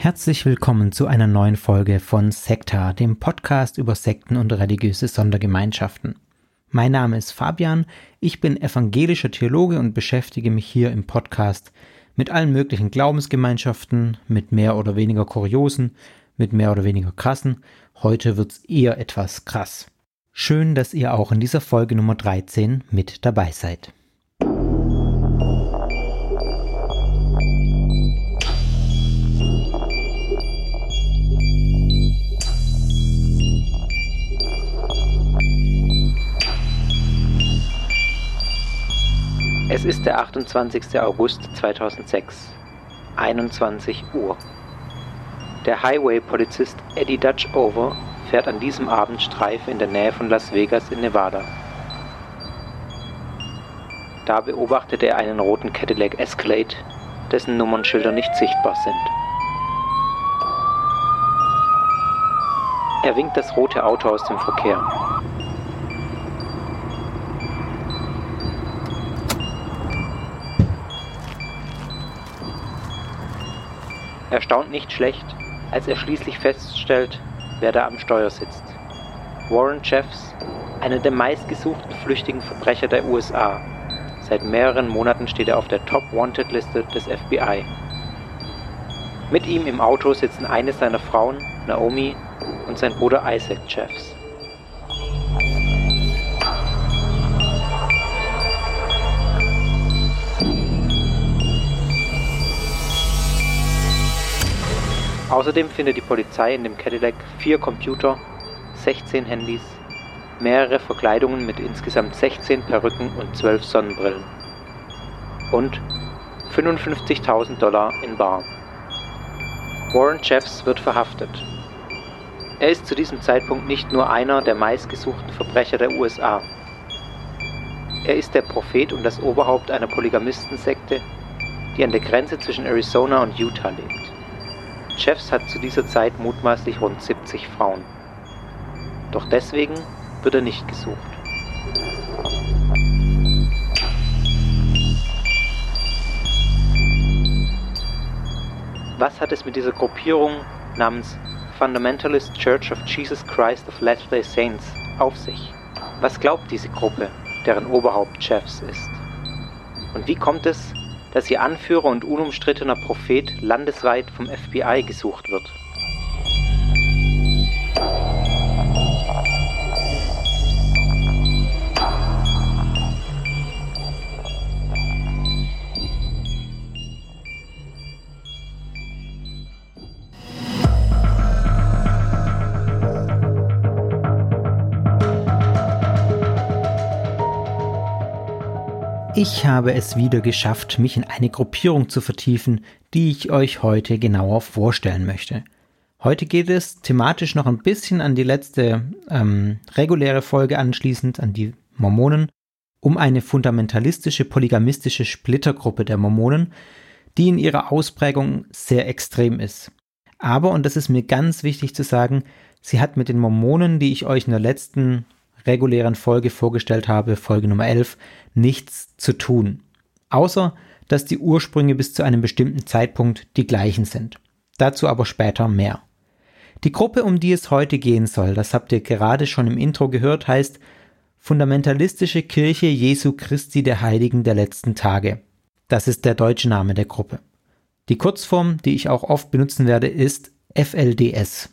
Herzlich willkommen zu einer neuen Folge von Sekta, dem Podcast über Sekten und religiöse Sondergemeinschaften. Mein Name ist Fabian, ich bin evangelischer Theologe und beschäftige mich hier im Podcast mit allen möglichen Glaubensgemeinschaften, mit mehr oder weniger kuriosen, mit mehr oder weniger krassen. Heute wird's eher etwas krass. Schön, dass ihr auch in dieser Folge Nummer 13 mit dabei seid. Es ist der 28. August 2006, 21 Uhr. Der Highway-Polizist Eddie Dutchover fährt an diesem Abend Streife in der Nähe von Las Vegas in Nevada. Da beobachtet er einen roten Cadillac Escalade, dessen Nummernschilder nicht sichtbar sind. Er winkt das rote Auto aus dem Verkehr. Er staunt nicht schlecht, als er schließlich feststellt, wer da am Steuer sitzt. Warren Jeffs, einer der meistgesuchten flüchtigen Verbrecher der USA. Seit mehreren Monaten steht er auf der Top Wanted Liste des FBI. Mit ihm im Auto sitzen eine seiner Frauen, Naomi, und sein Bruder Isaac Jeffs. Außerdem findet die Polizei in dem Cadillac vier Computer, 16 Handys, mehrere Verkleidungen mit insgesamt 16 Perücken und 12 Sonnenbrillen und 55.000 Dollar in Bar. Warren Jeffs wird verhaftet. Er ist zu diesem Zeitpunkt nicht nur einer der meistgesuchten Verbrecher der USA. Er ist der Prophet und das Oberhaupt einer Polygamistensekte, die an der Grenze zwischen Arizona und Utah lebt. Jeffs hat zu dieser Zeit mutmaßlich rund 70 Frauen. Doch deswegen wird er nicht gesucht. Was hat es mit dieser Gruppierung namens Fundamentalist Church of Jesus Christ of Latter-day Saints auf sich? Was glaubt diese Gruppe, deren Oberhaupt Jeffs ist? Und wie kommt es, dass ihr Anführer und unumstrittener Prophet landesweit vom FBI gesucht wird. Ich habe es wieder geschafft, mich in eine Gruppierung zu vertiefen, die ich euch heute genauer vorstellen möchte. Heute geht es thematisch noch ein bisschen an die letzte ähm, reguläre Folge anschließend, an die Mormonen, um eine fundamentalistische polygamistische Splittergruppe der Mormonen, die in ihrer Ausprägung sehr extrem ist. Aber, und das ist mir ganz wichtig zu sagen, sie hat mit den Mormonen, die ich euch in der letzten regulären Folge vorgestellt habe, Folge Nummer 11, nichts zu tun. Außer, dass die Ursprünge bis zu einem bestimmten Zeitpunkt die gleichen sind. Dazu aber später mehr. Die Gruppe, um die es heute gehen soll, das habt ihr gerade schon im Intro gehört, heißt Fundamentalistische Kirche Jesu Christi der Heiligen der letzten Tage. Das ist der deutsche Name der Gruppe. Die Kurzform, die ich auch oft benutzen werde, ist FLDS.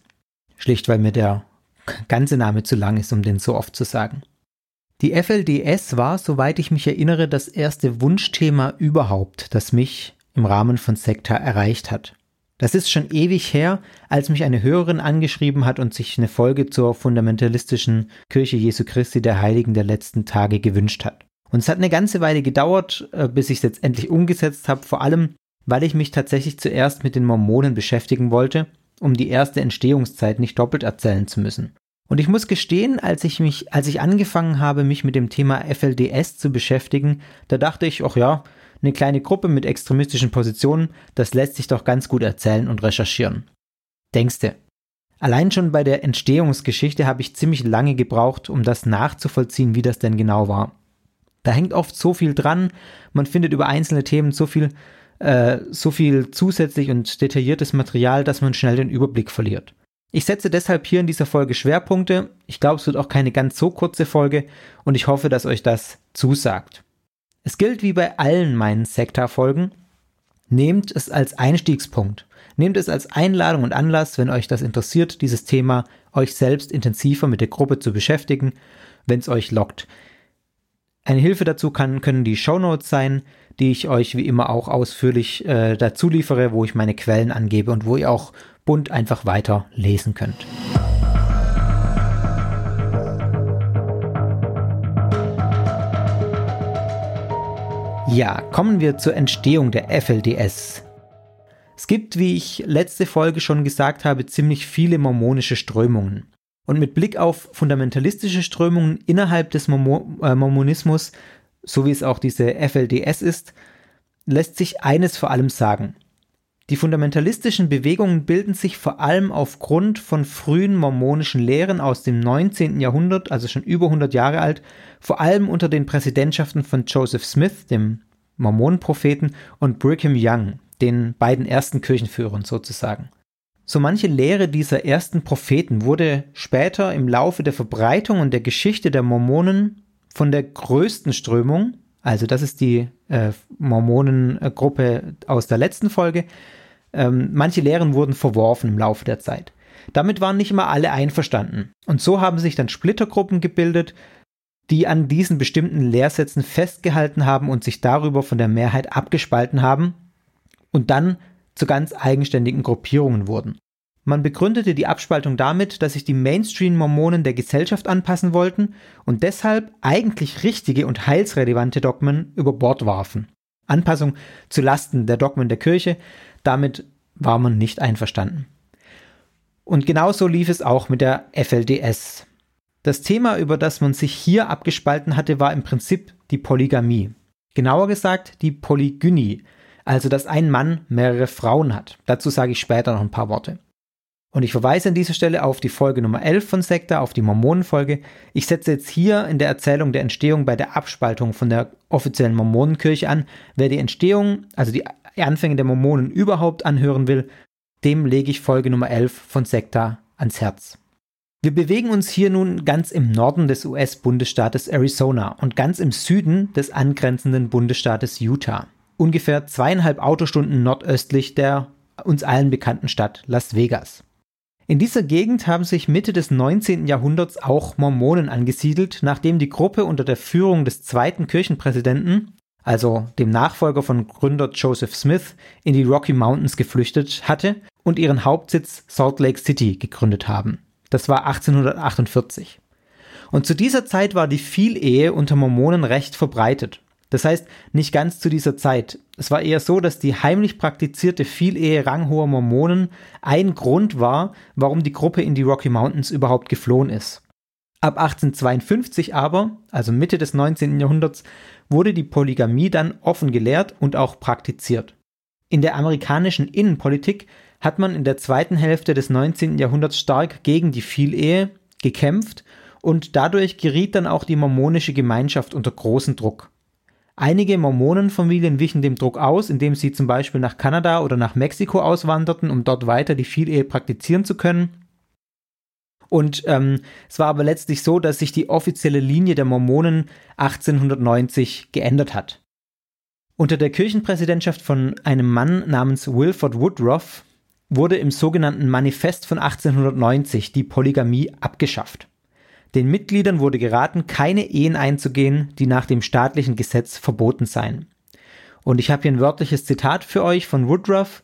Schlicht, weil mir der ganze Name zu lang ist, um den so oft zu sagen. Die FLDS war, soweit ich mich erinnere, das erste Wunschthema überhaupt, das mich im Rahmen von Sekta erreicht hat. Das ist schon ewig her, als mich eine Hörerin angeschrieben hat und sich eine Folge zur fundamentalistischen Kirche Jesu Christi der Heiligen der letzten Tage gewünscht hat. Und es hat eine ganze Weile gedauert, äh, bis ich es jetzt endlich umgesetzt habe, vor allem weil ich mich tatsächlich zuerst mit den Mormonen beschäftigen wollte, um die erste Entstehungszeit nicht doppelt erzählen zu müssen. Und ich muss gestehen, als ich mich, als ich angefangen habe, mich mit dem Thema FLDS zu beschäftigen, da dachte ich, ach ja, eine kleine Gruppe mit extremistischen Positionen, das lässt sich doch ganz gut erzählen und recherchieren. Denkste. Allein schon bei der Entstehungsgeschichte habe ich ziemlich lange gebraucht, um das nachzuvollziehen, wie das denn genau war. Da hängt oft so viel dran, man findet über einzelne Themen so viel, äh, so viel zusätzlich und detailliertes Material, dass man schnell den Überblick verliert. Ich setze deshalb hier in dieser Folge Schwerpunkte. Ich glaube, es wird auch keine ganz so kurze Folge und ich hoffe, dass euch das zusagt. Es gilt wie bei allen meinen Sekta-Folgen, nehmt es als Einstiegspunkt. Nehmt es als Einladung und Anlass, wenn euch das interessiert, dieses Thema euch selbst intensiver mit der Gruppe zu beschäftigen, wenn es euch lockt. Eine Hilfe dazu kann, können die Shownotes sein, die ich euch wie immer auch ausführlich äh, dazu liefere, wo ich meine Quellen angebe und wo ihr auch bunt einfach weiter lesen könnt. Ja, kommen wir zur Entstehung der FLDS. Es gibt, wie ich letzte Folge schon gesagt habe, ziemlich viele mormonische Strömungen. Und mit Blick auf fundamentalistische Strömungen innerhalb des äh, Mormonismus, so wie es auch diese FLDS ist, lässt sich eines vor allem sagen. Die fundamentalistischen Bewegungen bilden sich vor allem aufgrund von frühen mormonischen Lehren aus dem 19. Jahrhundert, also schon über 100 Jahre alt, vor allem unter den Präsidentschaften von Joseph Smith, dem Mormonenpropheten, und Brigham Young, den beiden ersten Kirchenführern sozusagen. So manche Lehre dieser ersten Propheten wurde später im Laufe der Verbreitung und der Geschichte der Mormonen von der größten Strömung, also das ist die äh, Mormonengruppe aus der letzten Folge, ähm, manche Lehren wurden verworfen im Laufe der Zeit. Damit waren nicht immer alle einverstanden. Und so haben sich dann Splittergruppen gebildet, die an diesen bestimmten Lehrsätzen festgehalten haben und sich darüber von der Mehrheit abgespalten haben und dann zu ganz eigenständigen Gruppierungen wurden. Man begründete die Abspaltung damit, dass sich die Mainstream-Mormonen der Gesellschaft anpassen wollten und deshalb eigentlich richtige und heilsrelevante Dogmen über Bord warfen. Anpassung zu Lasten der Dogmen der Kirche damit war man nicht einverstanden. Und genauso lief es auch mit der FLDS. Das Thema, über das man sich hier abgespalten hatte, war im Prinzip die Polygamie. Genauer gesagt die Polygynie, also dass ein Mann mehrere Frauen hat. Dazu sage ich später noch ein paar Worte. Und ich verweise an dieser Stelle auf die Folge Nummer 11 von Sekta, auf die Mormonenfolge. Ich setze jetzt hier in der Erzählung der Entstehung bei der Abspaltung von der offiziellen Mormonenkirche an. Wer die Entstehung, also die Anfänge der Mormonen überhaupt anhören will, dem lege ich Folge Nummer 11 von Sekta ans Herz. Wir bewegen uns hier nun ganz im Norden des US-Bundesstaates Arizona und ganz im Süden des angrenzenden Bundesstaates Utah. Ungefähr zweieinhalb Autostunden nordöstlich der uns allen bekannten Stadt Las Vegas. In dieser Gegend haben sich Mitte des 19. Jahrhunderts auch Mormonen angesiedelt, nachdem die Gruppe unter der Führung des zweiten Kirchenpräsidenten also dem Nachfolger von Gründer Joseph Smith, in die Rocky Mountains geflüchtet hatte und ihren Hauptsitz Salt Lake City gegründet haben. Das war 1848. Und zu dieser Zeit war die Vielehe unter Mormonen recht verbreitet. Das heißt, nicht ganz zu dieser Zeit. Es war eher so, dass die heimlich praktizierte Vielehe ranghoher Mormonen ein Grund war, warum die Gruppe in die Rocky Mountains überhaupt geflohen ist. Ab 1852 aber, also Mitte des 19. Jahrhunderts, wurde die Polygamie dann offen gelehrt und auch praktiziert. In der amerikanischen Innenpolitik hat man in der zweiten Hälfte des 19. Jahrhunderts stark gegen die Vielehe gekämpft und dadurch geriet dann auch die mormonische Gemeinschaft unter großen Druck. Einige Mormonenfamilien wichen dem Druck aus, indem sie zum Beispiel nach Kanada oder nach Mexiko auswanderten, um dort weiter die Vielehe praktizieren zu können. Und ähm, es war aber letztlich so, dass sich die offizielle Linie der Mormonen 1890 geändert hat. Unter der Kirchenpräsidentschaft von einem Mann namens Wilford Woodruff wurde im sogenannten Manifest von 1890 die Polygamie abgeschafft. Den Mitgliedern wurde geraten, keine Ehen einzugehen, die nach dem staatlichen Gesetz verboten seien. Und ich habe hier ein wörtliches Zitat für euch von Woodruff,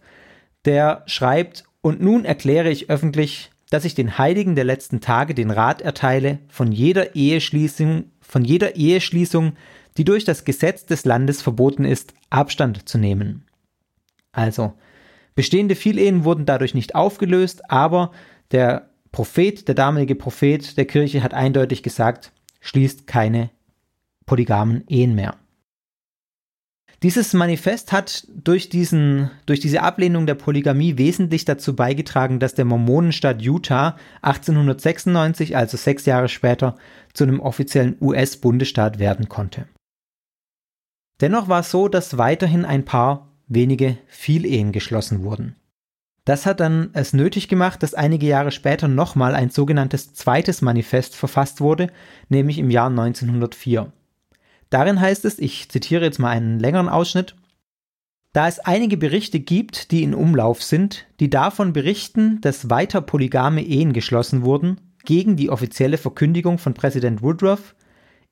der schreibt, und nun erkläre ich öffentlich, dass ich den Heiligen der letzten Tage den Rat erteile, von jeder Eheschließung, von jeder Eheschließung, die durch das Gesetz des Landes verboten ist, Abstand zu nehmen. Also, bestehende Vielehen wurden dadurch nicht aufgelöst, aber der Prophet, der damalige Prophet der Kirche hat eindeutig gesagt, schließt keine polygamen Ehen mehr. Dieses Manifest hat durch, diesen, durch diese Ablehnung der Polygamie wesentlich dazu beigetragen, dass der Mormonenstaat Utah 1896, also sechs Jahre später, zu einem offiziellen US-Bundesstaat werden konnte. Dennoch war es so, dass weiterhin ein paar wenige Vielehen geschlossen wurden. Das hat dann es nötig gemacht, dass einige Jahre später nochmal ein sogenanntes zweites Manifest verfasst wurde, nämlich im Jahr 1904. Darin heißt es, ich zitiere jetzt mal einen längeren Ausschnitt, da es einige Berichte gibt, die in Umlauf sind, die davon berichten, dass weiter polygame Ehen geschlossen wurden, gegen die offizielle Verkündigung von Präsident Woodruff,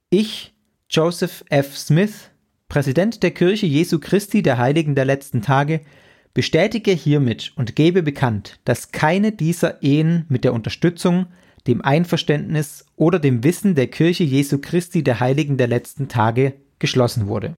ich, Joseph F. Smith, Präsident der Kirche Jesu Christi der Heiligen der letzten Tage, bestätige hiermit und gebe bekannt, dass keine dieser Ehen mit der Unterstützung, dem Einverständnis oder dem Wissen der Kirche Jesu Christi der Heiligen der letzten Tage geschlossen wurde.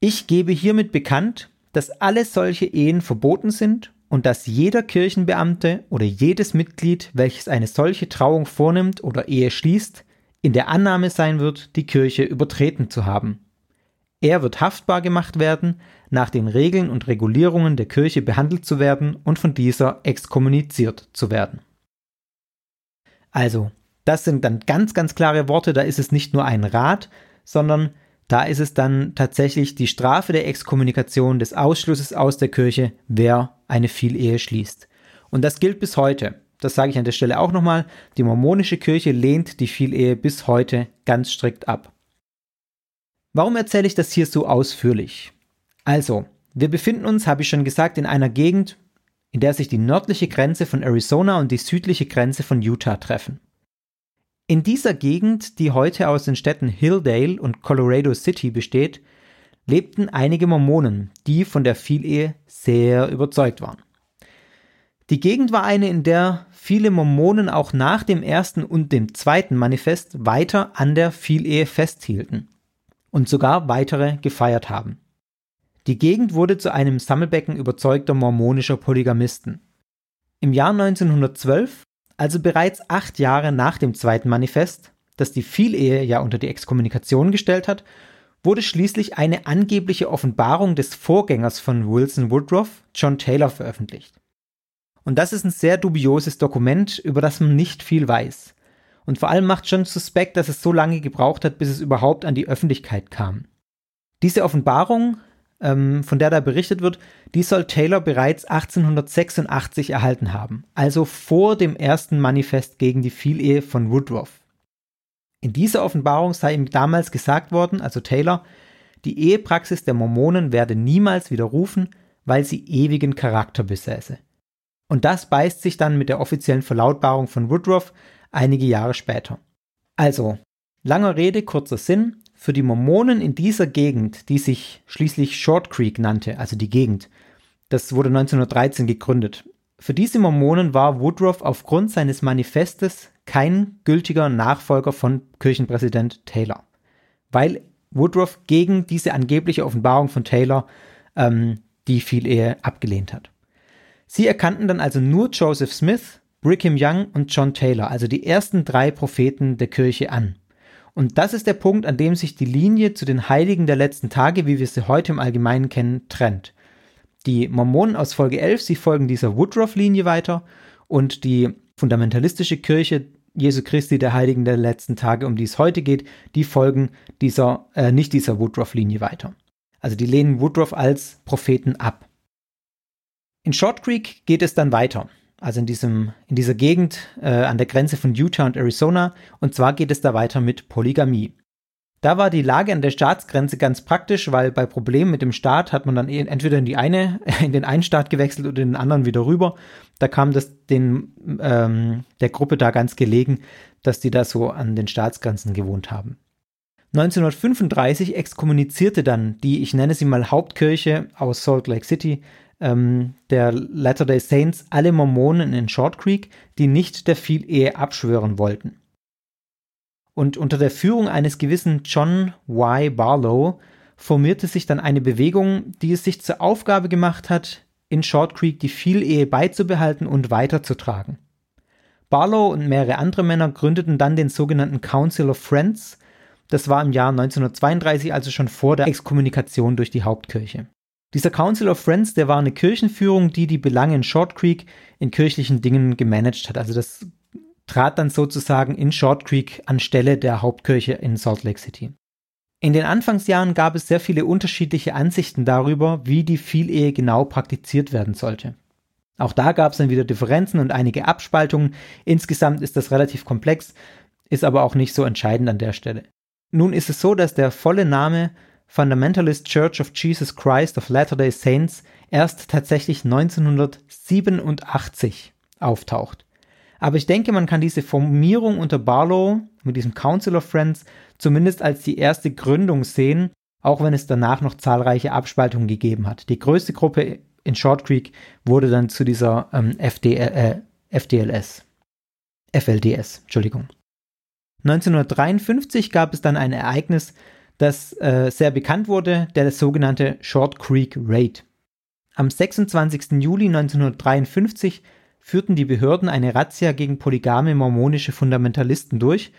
Ich gebe hiermit bekannt, dass alle solche Ehen verboten sind und dass jeder Kirchenbeamte oder jedes Mitglied, welches eine solche Trauung vornimmt oder Ehe schließt, in der Annahme sein wird, die Kirche übertreten zu haben. Er wird haftbar gemacht werden, nach den Regeln und Regulierungen der Kirche behandelt zu werden und von dieser exkommuniziert zu werden. Also, das sind dann ganz, ganz klare Worte, da ist es nicht nur ein Rat, sondern da ist es dann tatsächlich die Strafe der Exkommunikation, des Ausschlusses aus der Kirche, wer eine Vielehe schließt. Und das gilt bis heute. Das sage ich an der Stelle auch nochmal. Die mormonische Kirche lehnt die Vielehe bis heute ganz strikt ab. Warum erzähle ich das hier so ausführlich? Also, wir befinden uns, habe ich schon gesagt, in einer Gegend, in der sich die nördliche Grenze von Arizona und die südliche Grenze von Utah treffen. In dieser Gegend, die heute aus den Städten Hilldale und Colorado City besteht, lebten einige Mormonen, die von der Vielehe sehr überzeugt waren. Die Gegend war eine, in der viele Mormonen auch nach dem ersten und dem zweiten Manifest weiter an der Vielehe festhielten und sogar weitere gefeiert haben. Die Gegend wurde zu einem Sammelbecken überzeugter mormonischer Polygamisten. Im Jahr 1912, also bereits acht Jahre nach dem zweiten Manifest, das die Vielehe ja unter die Exkommunikation gestellt hat, wurde schließlich eine angebliche Offenbarung des Vorgängers von Wilson Woodruff, John Taylor, veröffentlicht. Und das ist ein sehr dubioses Dokument, über das man nicht viel weiß. Und vor allem macht schon suspekt, dass es so lange gebraucht hat, bis es überhaupt an die Öffentlichkeit kam. Diese Offenbarung, ähm, von der da berichtet wird, die soll Taylor bereits 1886 erhalten haben, also vor dem ersten Manifest gegen die Vielehe von Woodruff. In dieser Offenbarung sei ihm damals gesagt worden, also Taylor, die Ehepraxis der Mormonen werde niemals widerrufen, weil sie ewigen Charakter besäße. Und das beißt sich dann mit der offiziellen Verlautbarung von Woodruff, einige Jahre später. Also, langer Rede, kurzer Sinn, für die Mormonen in dieser Gegend, die sich schließlich Short Creek nannte, also die Gegend, das wurde 1913 gegründet. Für diese Mormonen war Woodruff aufgrund seines Manifestes kein gültiger Nachfolger von Kirchenpräsident Taylor, weil Woodruff gegen diese angebliche Offenbarung von Taylor ähm, die Vielehe abgelehnt hat. Sie erkannten dann also nur Joseph Smith Brigham Young und John Taylor, also die ersten drei Propheten der Kirche an. Und das ist der Punkt, an dem sich die Linie zu den Heiligen der letzten Tage, wie wir sie heute im Allgemeinen kennen, trennt. Die Mormonen aus Folge 11, sie folgen dieser Woodruff-Linie weiter und die fundamentalistische Kirche Jesu Christi der Heiligen der letzten Tage, um die es heute geht, die folgen dieser, äh, nicht dieser Woodruff-Linie weiter. Also die lehnen Woodruff als Propheten ab. In Short Creek geht es dann weiter also in, diesem, in dieser Gegend äh, an der Grenze von Utah und Arizona. Und zwar geht es da weiter mit Polygamie. Da war die Lage an der Staatsgrenze ganz praktisch, weil bei Problemen mit dem Staat hat man dann eh entweder in die eine, in den einen Staat gewechselt oder in den anderen wieder rüber. Da kam das den, ähm, der Gruppe da ganz gelegen, dass die da so an den Staatsgrenzen gewohnt haben. 1935 exkommunizierte dann die, ich nenne sie mal Hauptkirche aus Salt Lake City, ähm, der Latter-day Saints, alle Mormonen in Short Creek, die nicht der Vielehe abschwören wollten. Und unter der Führung eines gewissen John Y. Barlow formierte sich dann eine Bewegung, die es sich zur Aufgabe gemacht hat, in Short Creek die Vielehe beizubehalten und weiterzutragen. Barlow und mehrere andere Männer gründeten dann den sogenannten Council of Friends. Das war im Jahr 1932, also schon vor der Exkommunikation durch die Hauptkirche. Dieser Council of Friends, der war eine Kirchenführung, die die Belange in Short Creek in kirchlichen Dingen gemanagt hat. Also das trat dann sozusagen in Short Creek anstelle der Hauptkirche in Salt Lake City. In den Anfangsjahren gab es sehr viele unterschiedliche Ansichten darüber, wie die Vielehe genau praktiziert werden sollte. Auch da gab es dann wieder Differenzen und einige Abspaltungen. Insgesamt ist das relativ komplex, ist aber auch nicht so entscheidend an der Stelle. Nun ist es so, dass der volle Name Fundamentalist Church of Jesus Christ of Latter-day Saints erst tatsächlich 1987 auftaucht. Aber ich denke, man kann diese Formierung unter Barlow mit diesem Council of Friends zumindest als die erste Gründung sehen, auch wenn es danach noch zahlreiche Abspaltungen gegeben hat. Die größte Gruppe in Short Creek wurde dann zu dieser ähm, FD, äh, FDLS. FLDS, Entschuldigung. 1953 gab es dann ein Ereignis, das äh, sehr bekannt wurde, der sogenannte Short Creek Raid. Am 26. Juli 1953 führten die Behörden eine Razzia gegen polygame mormonische Fundamentalisten durch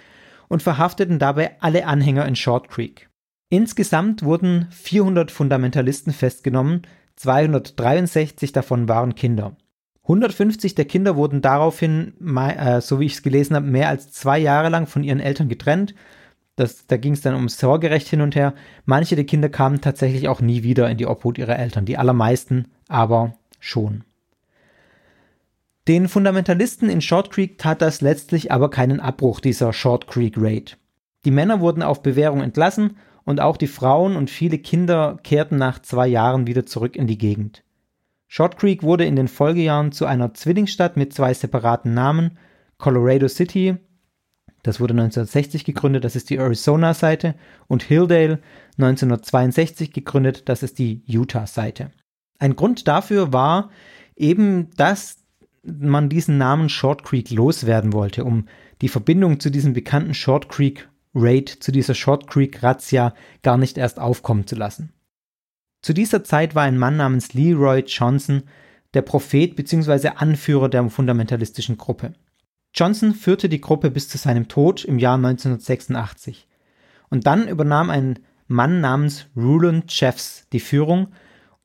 und verhafteten dabei alle Anhänger in Short Creek. Insgesamt wurden 400 Fundamentalisten festgenommen, 263 davon waren Kinder. 150 der Kinder wurden daraufhin, äh, so wie ich es gelesen habe, mehr als zwei Jahre lang von ihren Eltern getrennt. Das, da ging es dann ums Sorgerecht hin und her. Manche der Kinder kamen tatsächlich auch nie wieder in die Obhut ihrer Eltern, die allermeisten aber schon. Den Fundamentalisten in Short Creek tat das letztlich aber keinen Abbruch dieser Short Creek Raid. Die Männer wurden auf Bewährung entlassen und auch die Frauen und viele Kinder kehrten nach zwei Jahren wieder zurück in die Gegend. Short Creek wurde in den Folgejahren zu einer Zwillingsstadt mit zwei separaten Namen, Colorado City, das wurde 1960 gegründet, das ist die Arizona-Seite, und Hilldale 1962 gegründet, das ist die Utah-Seite. Ein Grund dafür war eben, dass man diesen Namen Short Creek loswerden wollte, um die Verbindung zu diesem bekannten Short Creek Raid zu dieser Short Creek Razzia gar nicht erst aufkommen zu lassen. Zu dieser Zeit war ein Mann namens Leroy Johnson der Prophet bzw. Anführer der fundamentalistischen Gruppe. Johnson führte die Gruppe bis zu seinem Tod im Jahr 1986. Und dann übernahm ein Mann namens Ruland Jeffs die Führung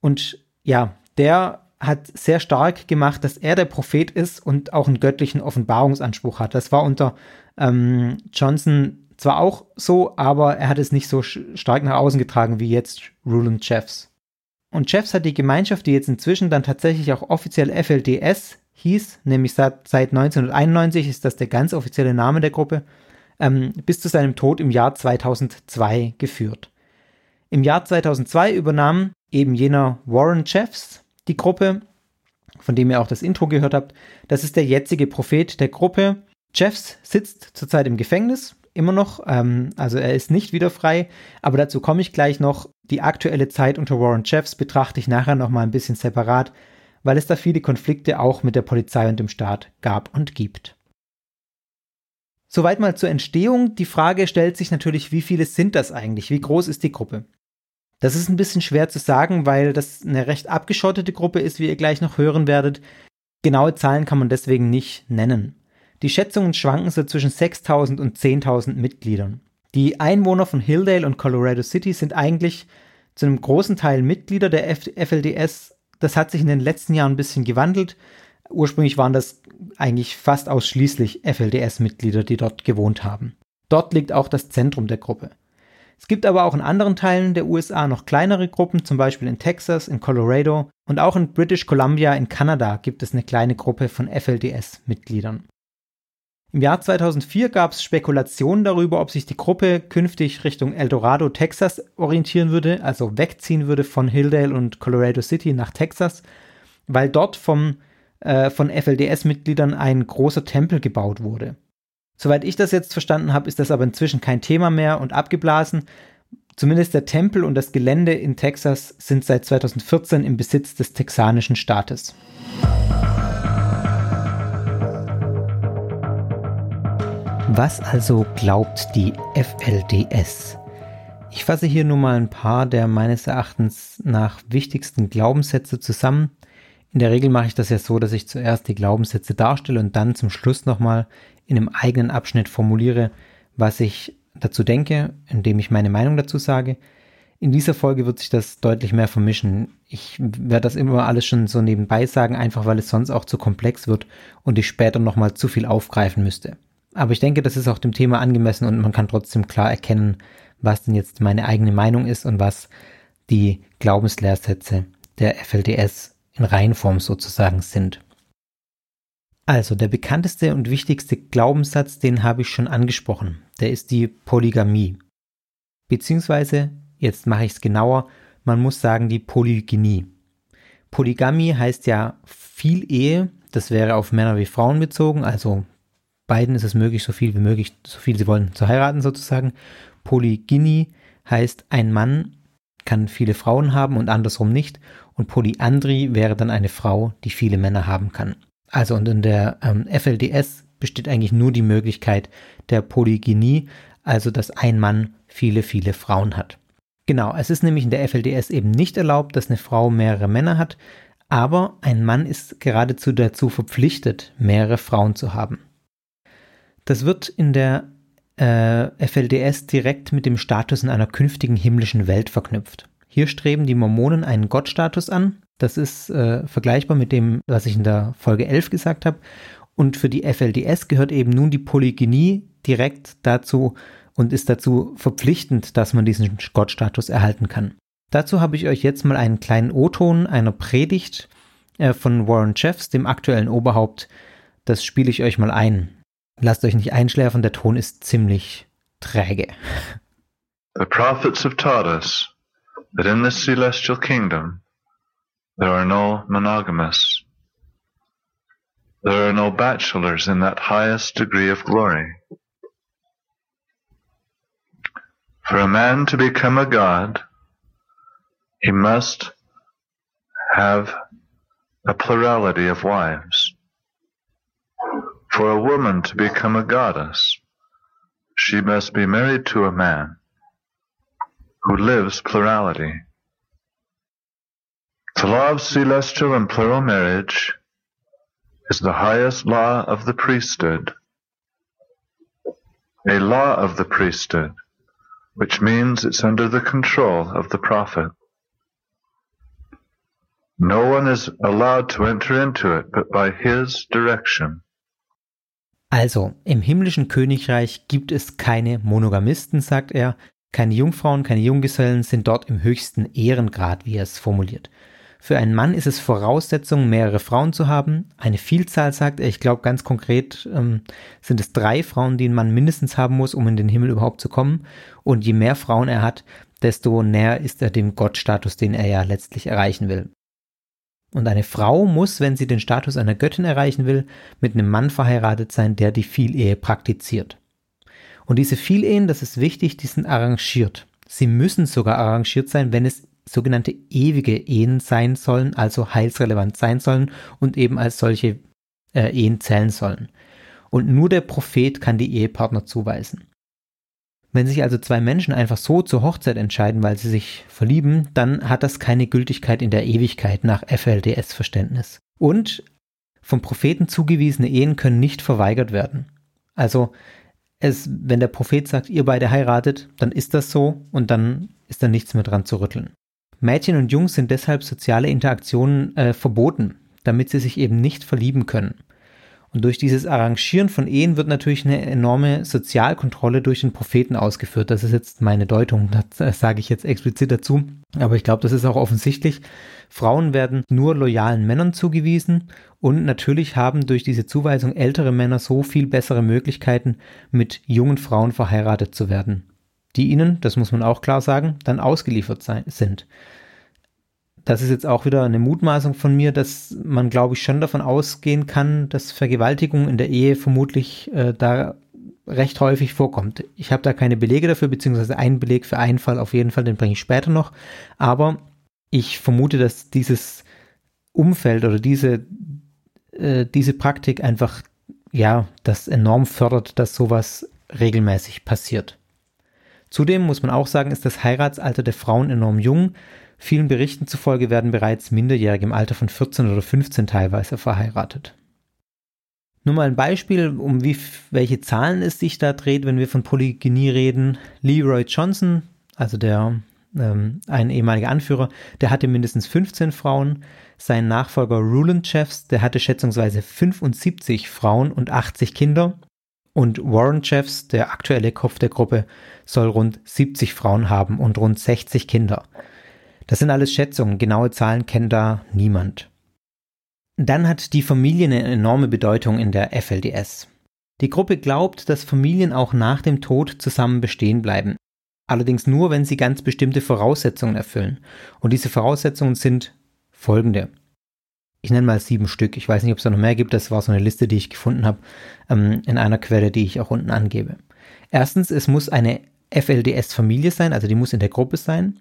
und ja, der hat sehr stark gemacht, dass er der Prophet ist und auch einen göttlichen Offenbarungsanspruch hat. Das war unter ähm, Johnson zwar auch so, aber er hat es nicht so stark nach außen getragen wie jetzt Ruland Jeffs. Und Jeffs hat die Gemeinschaft, die jetzt inzwischen dann tatsächlich auch offiziell FLDS hieß, nämlich seit, seit 1991 ist das der ganz offizielle Name der Gruppe, ähm, bis zu seinem Tod im Jahr 2002 geführt. Im Jahr 2002 übernahm eben jener Warren Jeffs die Gruppe, von dem ihr auch das Intro gehört habt. Das ist der jetzige Prophet der Gruppe. Jeffs sitzt zurzeit im Gefängnis, immer noch. Ähm, also er ist nicht wieder frei, aber dazu komme ich gleich noch. Die aktuelle Zeit unter Warren Jeffs betrachte ich nachher noch mal ein bisschen separat, weil es da viele Konflikte auch mit der Polizei und dem Staat gab und gibt. Soweit mal zur Entstehung. Die Frage stellt sich natürlich, wie viele sind das eigentlich? Wie groß ist die Gruppe? Das ist ein bisschen schwer zu sagen, weil das eine recht abgeschottete Gruppe ist, wie ihr gleich noch hören werdet. Genaue Zahlen kann man deswegen nicht nennen. Die Schätzungen schwanken so zwischen 6.000 und 10.000 Mitgliedern. Die Einwohner von Hilldale und Colorado City sind eigentlich zu einem großen Teil Mitglieder der FLDS. Das hat sich in den letzten Jahren ein bisschen gewandelt. Ursprünglich waren das eigentlich fast ausschließlich FLDS-Mitglieder, die dort gewohnt haben. Dort liegt auch das Zentrum der Gruppe. Es gibt aber auch in anderen Teilen der USA noch kleinere Gruppen, zum Beispiel in Texas, in Colorado und auch in British Columbia in Kanada gibt es eine kleine Gruppe von FLDS-Mitgliedern. Im Jahr 2004 gab es Spekulationen darüber, ob sich die Gruppe künftig Richtung Eldorado, Texas orientieren würde, also wegziehen würde von Hilldale und Colorado City nach Texas, weil dort vom, äh, von FLDS-Mitgliedern ein großer Tempel gebaut wurde. Soweit ich das jetzt verstanden habe, ist das aber inzwischen kein Thema mehr und abgeblasen. Zumindest der Tempel und das Gelände in Texas sind seit 2014 im Besitz des texanischen Staates. Was also glaubt die FLDS? Ich fasse hier nur mal ein paar der meines Erachtens nach wichtigsten Glaubenssätze zusammen. In der Regel mache ich das ja so, dass ich zuerst die Glaubenssätze darstelle und dann zum Schluss nochmal in einem eigenen Abschnitt formuliere, was ich dazu denke, indem ich meine Meinung dazu sage. In dieser Folge wird sich das deutlich mehr vermischen. Ich werde das immer alles schon so nebenbei sagen, einfach weil es sonst auch zu komplex wird und ich später nochmal zu viel aufgreifen müsste. Aber ich denke, das ist auch dem Thema angemessen und man kann trotzdem klar erkennen, was denn jetzt meine eigene Meinung ist und was die Glaubenslehrsätze der FLDS in Reihenform sozusagen sind. Also der bekannteste und wichtigste Glaubenssatz, den habe ich schon angesprochen. Der ist die Polygamie. Beziehungsweise, jetzt mache ich es genauer, man muss sagen die Polygynie. Polygamie heißt ja viel Ehe, das wäre auf Männer wie Frauen bezogen, also beiden ist es möglich, so viel wie möglich, so viel sie wollen, zu heiraten sozusagen. Polygynie heißt, ein Mann kann viele Frauen haben und andersrum nicht. Und Polyandrie wäre dann eine Frau, die viele Männer haben kann. Also und in der ähm, FLDS besteht eigentlich nur die Möglichkeit der Polygynie, also dass ein Mann viele, viele Frauen hat. Genau, es ist nämlich in der FLDS eben nicht erlaubt, dass eine Frau mehrere Männer hat, aber ein Mann ist geradezu dazu verpflichtet, mehrere Frauen zu haben. Das wird in der äh, FLDS direkt mit dem Status in einer künftigen himmlischen Welt verknüpft. Hier streben die Mormonen einen Gottstatus an. Das ist äh, vergleichbar mit dem, was ich in der Folge 11 gesagt habe. Und für die FLDS gehört eben nun die Polygynie direkt dazu und ist dazu verpflichtend, dass man diesen Gottstatus erhalten kann. Dazu habe ich euch jetzt mal einen kleinen O-Ton einer Predigt äh, von Warren Jeffs, dem aktuellen Oberhaupt. Das spiele ich euch mal ein. Lasst euch nicht einschläfern, der Ton ist ziemlich träge. The prophets have taught us that in this celestial kingdom there are no monogamists. There are no bachelors in that highest degree of glory. For a man to become a god, he must have a plurality of wives. For a woman to become a goddess, she must be married to a man who lives plurality. The law of celestial and plural marriage is the highest law of the priesthood. A law of the priesthood, which means it's under the control of the prophet. No one is allowed to enter into it but by his direction. Also, im himmlischen Königreich gibt es keine Monogamisten, sagt er. Keine Jungfrauen, keine Junggesellen sind dort im höchsten Ehrengrad, wie er es formuliert. Für einen Mann ist es Voraussetzung, mehrere Frauen zu haben. Eine Vielzahl, sagt er, ich glaube ganz konkret ähm, sind es drei Frauen, die ein Mann mindestens haben muss, um in den Himmel überhaupt zu kommen. Und je mehr Frauen er hat, desto näher ist er dem Gottstatus, den er ja letztlich erreichen will. Und eine Frau muss, wenn sie den Status einer Göttin erreichen will, mit einem Mann verheiratet sein, der die Vielehe praktiziert. Und diese Vielehen, das ist wichtig, die sind arrangiert. Sie müssen sogar arrangiert sein, wenn es sogenannte ewige Ehen sein sollen, also heilsrelevant sein sollen und eben als solche äh, Ehen zählen sollen. Und nur der Prophet kann die Ehepartner zuweisen. Wenn sich also zwei Menschen einfach so zur Hochzeit entscheiden, weil sie sich verlieben, dann hat das keine Gültigkeit in der Ewigkeit nach FLDS-Verständnis. Und vom Propheten zugewiesene Ehen können nicht verweigert werden. Also es, wenn der Prophet sagt, ihr beide heiratet, dann ist das so und dann ist da nichts mehr dran zu rütteln. Mädchen und Jungs sind deshalb soziale Interaktionen äh, verboten, damit sie sich eben nicht verlieben können. Und durch dieses Arrangieren von Ehen wird natürlich eine enorme Sozialkontrolle durch den Propheten ausgeführt. Das ist jetzt meine Deutung, das sage ich jetzt explizit dazu. Aber ich glaube, das ist auch offensichtlich. Frauen werden nur loyalen Männern zugewiesen und natürlich haben durch diese Zuweisung ältere Männer so viel bessere Möglichkeiten, mit jungen Frauen verheiratet zu werden, die ihnen, das muss man auch klar sagen, dann ausgeliefert sind das ist jetzt auch wieder eine Mutmaßung von mir, dass man, glaube ich, schon davon ausgehen kann, dass Vergewaltigung in der Ehe vermutlich äh, da recht häufig vorkommt. Ich habe da keine Belege dafür, beziehungsweise einen Beleg für einen Fall auf jeden Fall, den bringe ich später noch. Aber ich vermute, dass dieses Umfeld oder diese, äh, diese Praktik einfach, ja, das enorm fördert, dass sowas regelmäßig passiert. Zudem muss man auch sagen, ist das Heiratsalter der Frauen enorm jung. Vielen Berichten zufolge werden bereits Minderjährige im Alter von 14 oder 15 teilweise verheiratet. Nur mal ein Beispiel, um wie, welche Zahlen es sich da dreht, wenn wir von Polygynie reden. Leroy Johnson, also der ähm, ein ehemaliger Anführer, der hatte mindestens 15 Frauen. Sein Nachfolger Ruland Jeffs, der hatte schätzungsweise 75 Frauen und 80 Kinder. Und Warren Jeffs, der aktuelle Kopf der Gruppe, soll rund 70 Frauen haben und rund 60 Kinder. Das sind alles Schätzungen, genaue Zahlen kennt da niemand. Dann hat die Familie eine enorme Bedeutung in der FLDS. Die Gruppe glaubt, dass Familien auch nach dem Tod zusammen bestehen bleiben. Allerdings nur, wenn sie ganz bestimmte Voraussetzungen erfüllen. Und diese Voraussetzungen sind folgende. Ich nenne mal sieben Stück. Ich weiß nicht, ob es da noch mehr gibt. Das war so eine Liste, die ich gefunden habe ähm, in einer Quelle, die ich auch unten angebe. Erstens, es muss eine FLDS-Familie sein, also die muss in der Gruppe sein.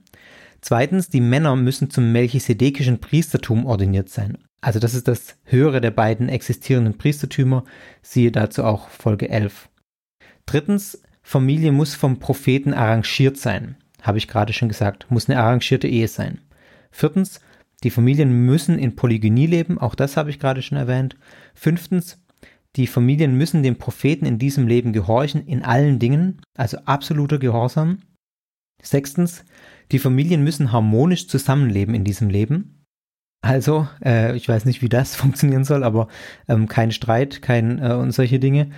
Zweitens, die Männer müssen zum melchisedekischen Priestertum ordiniert sein. Also das ist das höhere der beiden existierenden Priestertümer, siehe dazu auch Folge 11. Drittens, Familie muss vom Propheten arrangiert sein. Habe ich gerade schon gesagt, muss eine arrangierte Ehe sein. Viertens, die Familien müssen in Polygynie leben, auch das habe ich gerade schon erwähnt. Fünftens, die Familien müssen dem Propheten in diesem Leben gehorchen, in allen Dingen, also absoluter Gehorsam. Sechstens, die Familien müssen harmonisch zusammenleben in diesem Leben. Also, äh, ich weiß nicht, wie das funktionieren soll, aber ähm, kein Streit, kein äh, und solche Dinge.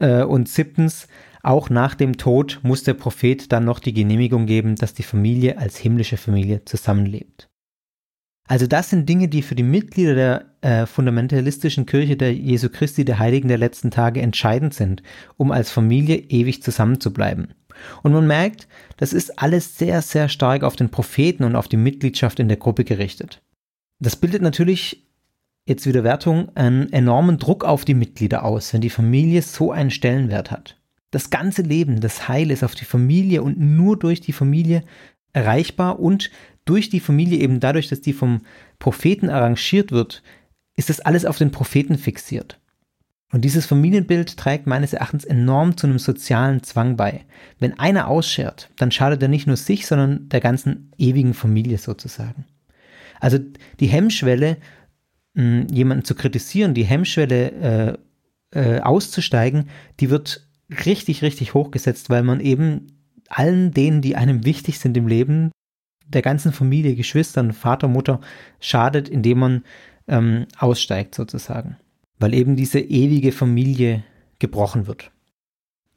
Äh, und siebtens, auch nach dem Tod muss der Prophet dann noch die Genehmigung geben, dass die Familie als himmlische Familie zusammenlebt. Also das sind Dinge, die für die Mitglieder der äh, fundamentalistischen Kirche der Jesu Christi, der Heiligen der letzten Tage, entscheidend sind, um als Familie ewig zusammenzubleiben. Und man merkt, das ist alles sehr, sehr stark auf den Propheten und auf die Mitgliedschaft in der Gruppe gerichtet. Das bildet natürlich jetzt wieder Wertung einen enormen Druck auf die Mitglieder aus, wenn die Familie so einen Stellenwert hat. Das ganze Leben, das Heil ist auf die Familie und nur durch die Familie erreichbar und durch die Familie eben dadurch, dass die vom Propheten arrangiert wird, ist das alles auf den Propheten fixiert. Und dieses Familienbild trägt meines Erachtens enorm zu einem sozialen Zwang bei. Wenn einer ausschert, dann schadet er nicht nur sich, sondern der ganzen ewigen Familie sozusagen. Also die Hemmschwelle, hm, jemanden zu kritisieren, die Hemmschwelle äh, äh, auszusteigen, die wird richtig, richtig hochgesetzt, weil man eben allen denen, die einem wichtig sind im Leben, der ganzen Familie, Geschwistern, Vater, Mutter, schadet, indem man ähm, aussteigt sozusagen weil eben diese ewige Familie gebrochen wird.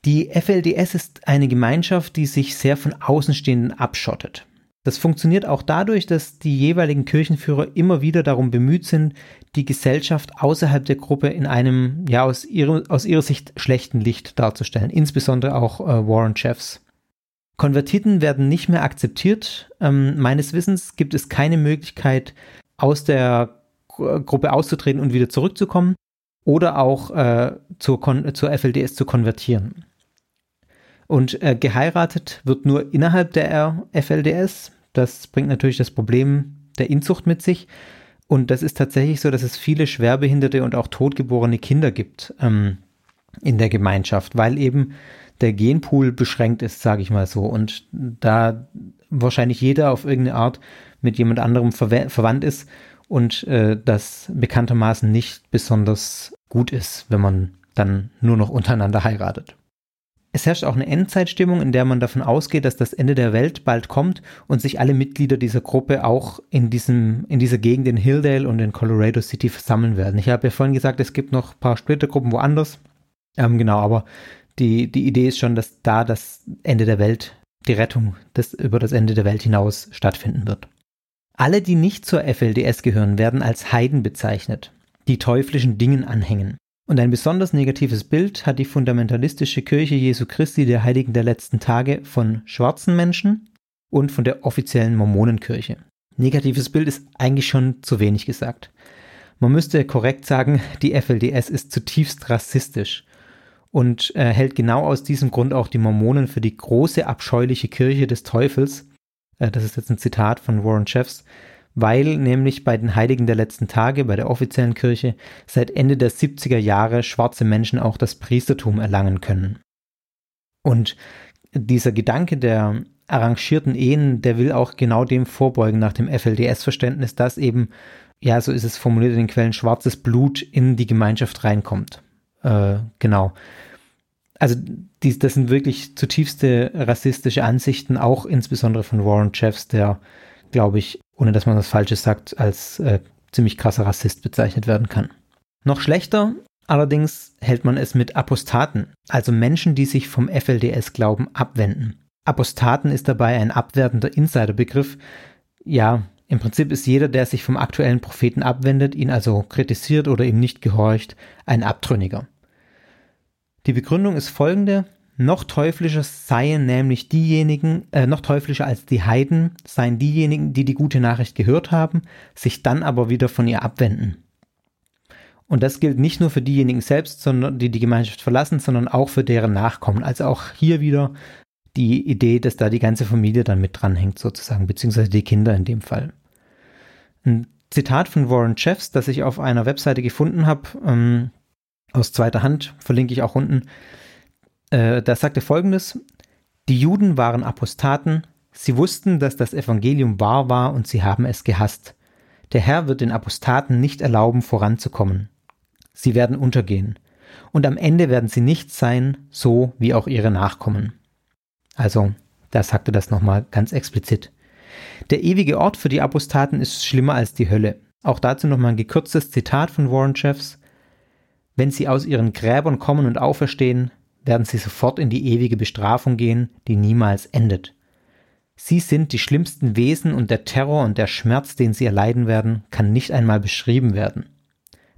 Die FLDS ist eine Gemeinschaft, die sich sehr von Außenstehenden abschottet. Das funktioniert auch dadurch, dass die jeweiligen Kirchenführer immer wieder darum bemüht sind, die Gesellschaft außerhalb der Gruppe in einem, ja, aus ihrer, aus ihrer Sicht schlechten Licht darzustellen, insbesondere auch äh, Warren Jeffs. Konvertiten werden nicht mehr akzeptiert. Ähm, meines Wissens gibt es keine Möglichkeit, aus der Gruppe auszutreten und wieder zurückzukommen oder auch äh, zur, Kon zur FLDS zu konvertieren. Und äh, geheiratet wird nur innerhalb der FLDS. Das bringt natürlich das Problem der Inzucht mit sich. Und das ist tatsächlich so, dass es viele schwerbehinderte und auch totgeborene Kinder gibt ähm, in der Gemeinschaft, weil eben der Genpool beschränkt ist, sage ich mal so. Und da wahrscheinlich jeder auf irgendeine Art mit jemand anderem ver verwandt ist und äh, das bekanntermaßen nicht besonders gut ist, wenn man dann nur noch untereinander heiratet. Es herrscht auch eine Endzeitstimmung, in der man davon ausgeht, dass das Ende der Welt bald kommt und sich alle Mitglieder dieser Gruppe auch in, diesem, in dieser Gegend in Hilldale und in Colorado City versammeln werden. Ich habe ja vorhin gesagt, es gibt noch ein paar Splittergruppen woanders. Ähm, genau, aber die, die Idee ist schon, dass da das Ende der Welt, die Rettung des, über das Ende der Welt hinaus stattfinden wird. Alle, die nicht zur FLDS gehören, werden als Heiden bezeichnet, die teuflischen Dingen anhängen. Und ein besonders negatives Bild hat die fundamentalistische Kirche Jesu Christi der Heiligen der letzten Tage von schwarzen Menschen und von der offiziellen Mormonenkirche. Negatives Bild ist eigentlich schon zu wenig gesagt. Man müsste korrekt sagen, die FLDS ist zutiefst rassistisch und äh, hält genau aus diesem Grund auch die Mormonen für die große abscheuliche Kirche des Teufels. Äh, das ist jetzt ein Zitat von Warren Jeffs, weil nämlich bei den Heiligen der letzten Tage, bei der offiziellen Kirche, seit Ende der 70er Jahre schwarze Menschen auch das Priestertum erlangen können. Und dieser Gedanke der arrangierten Ehen, der will auch genau dem vorbeugen nach dem FLDS-Verständnis, dass eben, ja, so ist es formuliert in den Quellen, schwarzes Blut in die Gemeinschaft reinkommt. Äh, genau. Also dies, das sind wirklich zutiefste rassistische Ansichten, auch insbesondere von Warren Jeffs, der, glaube ich, ohne dass man was Falsches sagt, als äh, ziemlich krasser Rassist bezeichnet werden kann. Noch schlechter allerdings hält man es mit Apostaten, also Menschen, die sich vom FLDS-Glauben abwenden. Apostaten ist dabei ein abwertender Insiderbegriff. Ja, im Prinzip ist jeder, der sich vom aktuellen Propheten abwendet, ihn also kritisiert oder ihm nicht gehorcht, ein Abtrünniger. Die Begründung ist folgende. Noch teuflischer seien nämlich diejenigen, äh, noch teuflischer als die Heiden seien diejenigen, die die gute Nachricht gehört haben, sich dann aber wieder von ihr abwenden. Und das gilt nicht nur für diejenigen selbst, sondern die die Gemeinschaft verlassen, sondern auch für deren Nachkommen. Also auch hier wieder die Idee, dass da die ganze Familie dann mit dranhängt sozusagen, beziehungsweise die Kinder in dem Fall. Ein Zitat von Warren Jeffs, das ich auf einer Webseite gefunden habe, ähm, aus zweiter Hand, verlinke ich auch unten. Äh, da sagte folgendes: Die Juden waren Apostaten, sie wussten, dass das Evangelium wahr war und sie haben es gehasst. Der Herr wird den Apostaten nicht erlauben, voranzukommen. Sie werden untergehen. Und am Ende werden sie nichts sein, so wie auch ihre Nachkommen. Also, da sagte das nochmal ganz explizit. Der ewige Ort für die Apostaten ist schlimmer als die Hölle. Auch dazu nochmal ein gekürztes Zitat von Warren Jeffs. Wenn sie aus ihren Gräbern kommen und auferstehen, werden sie sofort in die ewige Bestrafung gehen, die niemals endet. Sie sind die schlimmsten Wesen und der Terror und der Schmerz, den sie erleiden werden, kann nicht einmal beschrieben werden.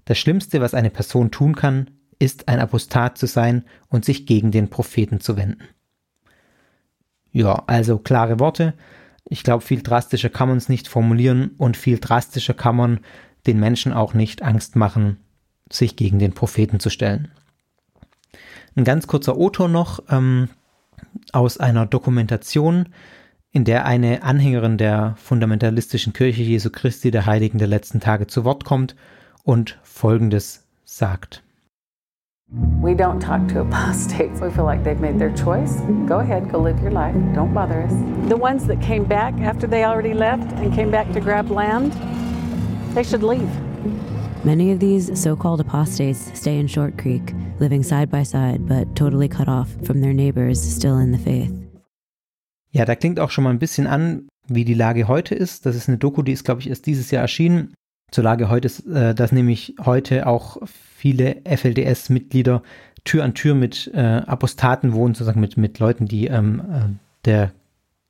Das Schlimmste, was eine Person tun kann, ist ein Apostat zu sein und sich gegen den Propheten zu wenden. Ja, also klare Worte. Ich glaube, viel drastischer kann man es nicht formulieren und viel drastischer kann man den Menschen auch nicht Angst machen, sich gegen den Propheten zu stellen. Ein ganz kurzer O-Ton noch ähm, aus einer Dokumentation, in der eine Anhängerin der fundamentalistischen Kirche Jesu Christi der Heiligen der letzten Tage zu Wort kommt und Folgendes sagt. We don't talk to apostates. We feel like they've made their choice. Go ahead, go live your life. Don't bother us. The ones that came back after they already left and came back to grab land, they should leave. Many of these so called apostates stay in Short Creek, living side by side, but totally cut off from their neighbors still in the faith. Ja, da klingt auch schon mal ein bisschen an, wie die Lage heute ist. Das ist eine Doku, die ist, glaube ich, erst dieses Jahr erschienen. Zur Lage heute ist, äh, dass nämlich heute auch viele FLDS-Mitglieder Tür an Tür mit äh, Apostaten wohnen, sozusagen mit, mit Leuten, die ähm, äh, der